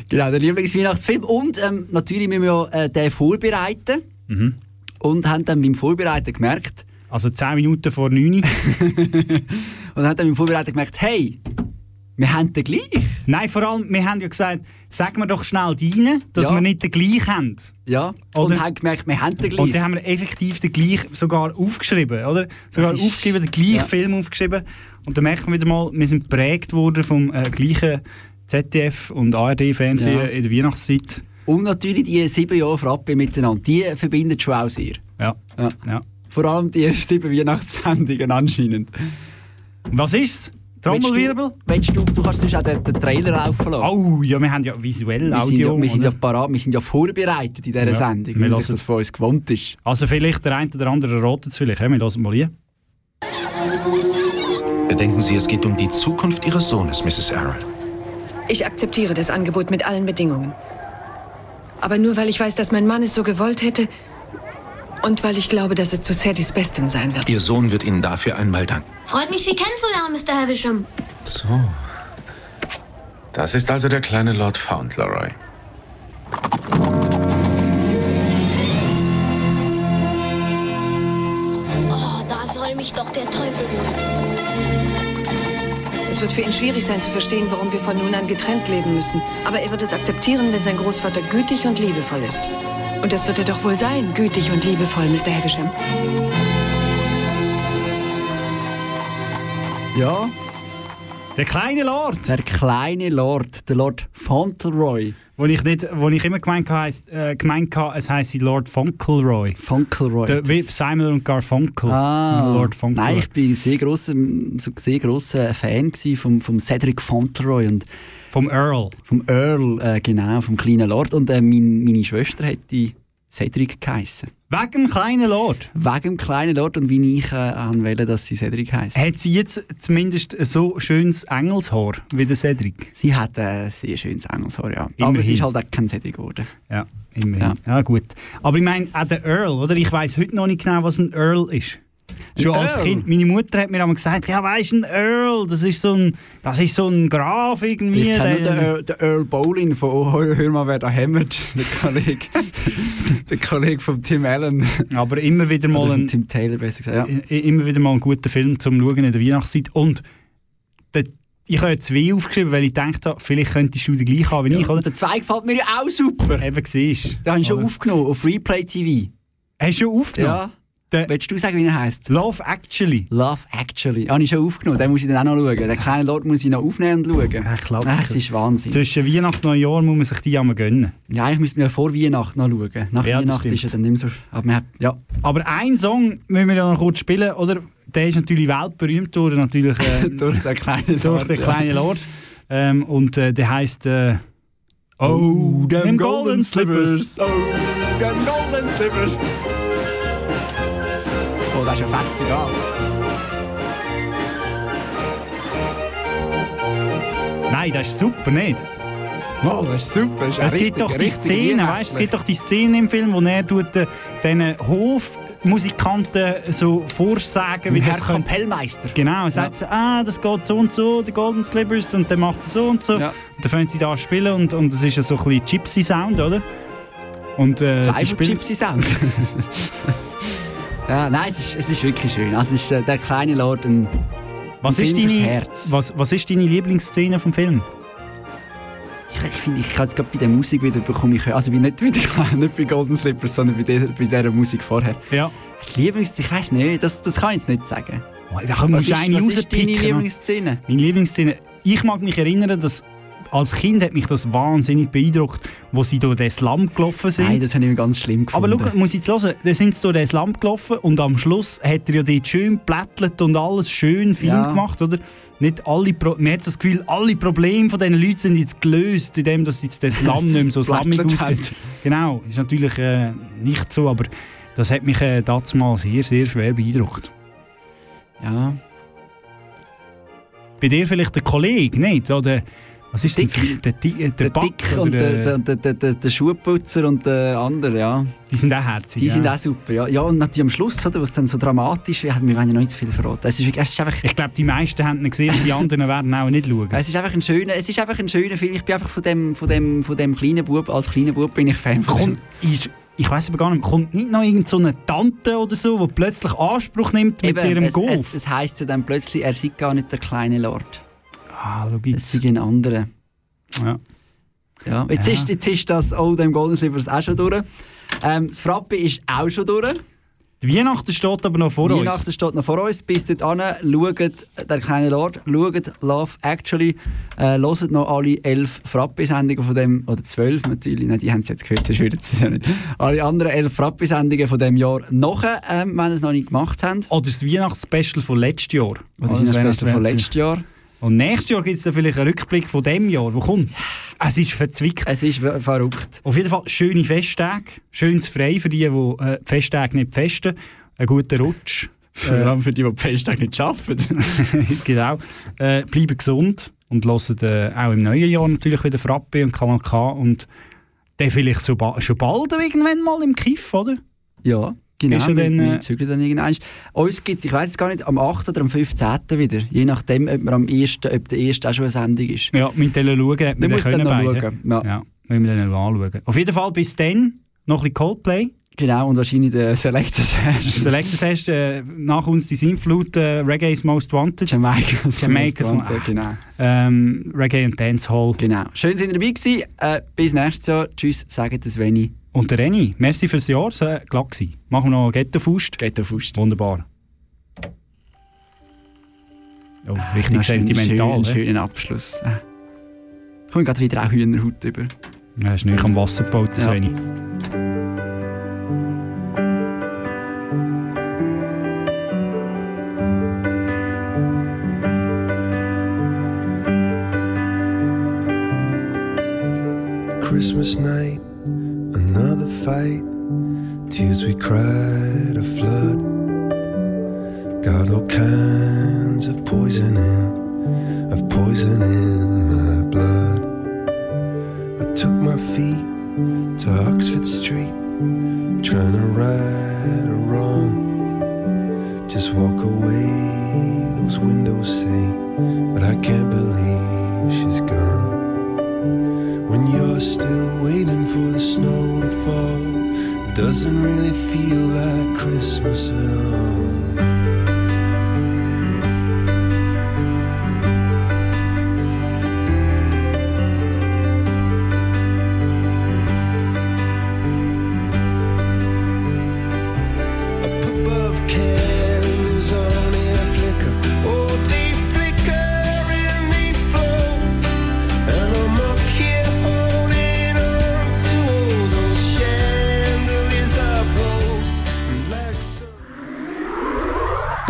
genau, der Lieblingsweihnachtsfilm. Und ähm, natürlich müssen wir ja, äh, den vorbereiten. Mhm. Und haben dann beim Vorbereiten gemerkt. Also 10 Minuten vor 9 Und haben dann beim Vorbereiten gemerkt, hey, wir haben den gleich. Nein, vor allem, wir haben ja gesagt, sagen wir doch schnell deinen, dass Ja. wir nicht den gleichen haben. Ja, Oder? und haben gemerkt, wir haben den gleich. Und dann haben wir effektiv den gleichen sogar aufgeschrieben, oder? Sogar ist- aufgeschrieben, den gleichen ja. Film aufgeschrieben. Und dann merkt man wieder mal, wir sind geprägt worden vom äh, gleichen ZDF und ARD-Fernsehen Ja. in der Weihnachtszeit. Und natürlich die sieben Jahre Frappe miteinander, die verbinden schon auch sehr. Ja. Ja. ja. Vor allem die sieben Weihnachtssendungen anscheinend. Was ist's? Trommelwirbel? Willst du, du kannst sonst auch den, den Trailer laufen lassen. Oh, ja, wir haben ja visuell wir sind ja, Audio. wir sind ja parat, wir sind ja vorbereitet in dieser Ja, Sendung, man sich lassen- das von uns gewohnt ist. Also vielleicht der eine oder andere rotet es vielleicht. Ja, wir hören mal hier. Bedenken Sie, es geht um die Zukunft Ihres Sohnes, Mrs. Aaron. Ich akzeptiere das Angebot mit allen Bedingungen. Aber nur weil ich weiß, dass mein Mann es so gewollt hätte und weil ich glaube, dass es zu Saddys Bestem sein wird. Ihr Sohn wird Ihnen dafür einmal danken. Freut mich, Sie kennenzulernen, Mr. Havisham. So. Das ist also der kleine Lord Fauntleroy. Oh, da soll mich doch der Teufel holen. Es wird für ihn schwierig sein zu verstehen, warum wir von nun an getrennt leben müssen. Aber er wird es akzeptieren, wenn sein Großvater gütig und liebevoll ist. Und das wird er doch wohl sein, gütig und liebevoll, Mr. Havisham. Ja. Der kleine Lord. Der kleine Lord, der Lord Fauntleroy. Wo ich, nicht, wo ich immer gemeint habe, heisst- äh, gemeint habe es heisst Lord Fauntleroy. Fauntleroy. Der, wie Simon und Garfunkel. Ah, Lord Fauntleroy. Nein, ich bin ein sehr grosser, so sehr grosser Fan gsi vom, vom Cedric Fauntleroy. Und vom Earl. Vom Earl, äh, genau, vom kleinen Lord. Und äh, mein, meine Schwester hätte Cedric geheissen. Wegen dem kleinen Lord? Wegen dem kleinen Lord und wie ich äh, anwähle, dass sie Cedric heisst. Hat sie jetzt zumindest so schönes Engelshaar wie der Cedric? Sie hat äh, ein sehr schönes Engelshaar, ja. Aber Immerhin. sie ist halt auch kein Cedric geworden. Ja, immerhin. Ja. gut. Aber ich meine, auch der Earl, oder? Ich weiß heute noch nicht genau, was ein Earl ist. Schon Ein als Earl? Kind. Meine Mutter hat mir einmal gesagt, ja, weißt du, ein Earl, das ist so ein, das ist so ein Graf irgendwie. Ich kenne den Earl, den Earl Bowling von «Oh, hör mal, wer da hämmert», der Kollege, der Kollege von Tim Allen. Aber immer wieder mal ein, Tim Taylor, besser gesagt, ja. immer wieder mal ein guter Film zum Schauen in der Weihnachtszeit. Und der, ich habe zwei aufgeschrieben, weil ich dachte, vielleicht könntest du den gleich haben wie ich, oder? Der zwei gefällt mir ja auch super. Eben, siehst Den habe ich schon aufgenommen, auf Replay TV. Hast du schon aufgenommen? Ja. Der, Willst du sagen, wie er heisst? Love Actually. Love Actually. Habe ich schon aufgenommen. Den muss ich dann auch noch schauen. Den kleinen Lord muss ich noch aufnehmen und schauen. Ach, Klassiker. Ach, es ist Wahnsinn. Zwischen Weihnachten und Neujahr muss man sich die einmal gönnen. Ja, ich müsste mir vor Weihnachten noch schauen. Nach Ja, das Weihnachten ist er dann nicht mehr so... Aber hat, ja. Aber einen Song müssen wir ja noch kurz spielen, oder? Der ist natürlich weltberühmt durch, natürlich, äh, durch den kleinen Lord, den ja. kleinen Lord. Ähm, und äh, der heisst äh, Oh, them golden slippers. Oh, them golden slippers. Das ist ja fetzig, ja. Nein, das ist super, nicht? Oh, das ist super. Das ist ja Es gibt richtig- doch die Szene, weißt, es gibt doch die Szene im Film, wo er tut, äh, diesen Hofmusikanten so vorsagen, wie Herr das. Kapellmeister. Genau, er sagt so, ah, das geht so und so, die Golden Slippers, und dann macht er so und so. Und dann fangen sie da spielen und, und es ist ja so ein bisschen Gypsy-Sound, oder? Und, äh, Zwei die ja, nein, es ist, es ist wirklich schön. Also, es ist äh, der kleine Lord ein, Was ein ist, Film deine, Herz. was, was ist deine Lieblingsszene vom Film? Ich, finde, ich kann jetzt gerade bei der Musik wieder bekomme ich, also wie nicht bei der Kleinen, nicht bei Golden Slippers, sondern bei dieser, bei dieser Musik vorher. Ja. Die Lieblings, ich weiß nicht, das, das kann ich jetzt nicht sagen. Da was ist, was ist deine. Lieblingsszene? Meine Lieblingsszene. Ich mag mich erinnern, dass als Kind hat mich das wahnsinnig beeindruckt, wo sie durch den Slum gelaufen sind. Nein, das habe ich ganz schlimm Aber gefunden. schau, muss ich jetzt hören, dann sind sie durch den Slum gelaufen und am Schluss hat er ja dort schön plättelt und alles schön fein Ja. gemacht, oder? Nicht alle Pro man hat das Gefühl, alle Probleme von diesen Leuten sind jetzt gelöst, indem dass jetzt der Slum nicht mehr so Plättelt aussieht. Genau, ist natürlich äh, nicht so, aber das hat mich äh, damals mal sehr, sehr schwer beeindruckt. Ja. Bei dir vielleicht der Kollege, nicht? Oder, was ist Dick. Der, äh, der, Der Back Dick und der, der, der, der, Schuhputzer und der andere, ja. Die sind auch herzig. Die ja. sind auch super, ja. Ja, und natürlich am Schluss, oder, was dann so dramatisch wird, wir wollen ja noch nicht zu viel verraten. Es ist, es ist einfach... Ich glaube, die meisten haben ihn gesehen und die anderen werden auch nicht schauen. Es ist einfach ein schöner, es ist einfach ein schöner Film. Ich bin einfach von dem, von dem, von dem kleinen Bub, als kleiner Bub bin ich Fan von Kommt, ist, ich weiß aber gar nicht, kommt nicht noch irgend so eine Tante oder so, die plötzlich Anspruch nimmt mit Eben, ihrem es, Golf? es, es heisst ja dann plötzlich, er sei gar nicht der kleine Lord. Ah, schau Es sei ein anderer. Ja. Ja. Jetzt, Ja. Ist, jetzt ist das All dem Golden Slippers auch schon durch. Ähm, das Frappe ist auch schon durch. Die Weihnachten steht aber noch vor Weihnachten uns. steht noch vor uns. Bis dorthin, schaut der kleine Lord, schaut Love Actually, äh, hört noch alle elf Frappe-Sendungen von dem, oder zwölf natürlich, nein, die haben es jetzt gehört, sonst würden sie es ja nicht. Alle anderen elf Frappe-Sendungen von dem Jahr nachher, ähm, wenn ihr es noch nicht gemacht habt. Oder das Weihnachtsspecial von letztes Jahr. Oder das Weihnachtsspecial von letztes Jahr. Und nächstes Jahr gibt es dann vielleicht einen Rückblick von dem Jahr, wo kommt. Es ist verzwickt. Es ist ver- verrückt. Auf jeden Fall schöne Festtage, schönes Frei für die, die äh, die Festtage nicht festen. Einen guten Rutsch. Vor allem für die, die die Festtage nicht arbeiten. genau. Äh, bleiben gesund und hören äh, auch im neuen Jahr natürlich wieder Frappe und KMK und dann vielleicht so ba schon bald irgendwann mal im Kiff, oder? Ja, genau. Ist ja dann, wir äh, zügeln dann irgendwann. Uns gibt es, ich weiß es gar nicht, am 8. oder am 15. wieder. Je nachdem, ob, wir am 1., ob der 1. auch schon eine Sendung ist. Ja, mit denen schauen. Wir müssen dann noch beide. schauen. Ja. Ja, müssen wir dann noch anschauen. Auf jeden Fall bis dann noch ein bisschen Coldplay. Genau, und wahrscheinlich der Selector Session. Selectors hast äh, nach uns die Sinnflut äh, Reggae's Most Wanted. Jamaica's Jamaica's Most Wanted, genau. Ähm, Reggae und Dancehall. Genau. Schön, dass ihr dabei gewesen. Äh, bis nächstes Jahr. Tschüss, sagt das Veni. Und der Reni, merci fürs Jahr, es war glatt. Machen wir noch Ghetto-Faust. Ghetto-Faust. Wunderbar. Oh, richtig Noch schön- sentimental. Schön, hä? schönen Abschluss. Äh. Kommt gerade wieder auch Hühnerhaut über. Ja, ist nicht am Wasser gebaut, das Ja. wenig. Christmas night, another fight. Tears we cried a flood. Got all kinds of poison in, of poison in my blood. I took my feet to Oxford Street, trying to right a wrong. Just walk away, those windows say, but I can't believe she's gone. When you're still waiting for the snow to fall, doesn't really feel like Christmas at all.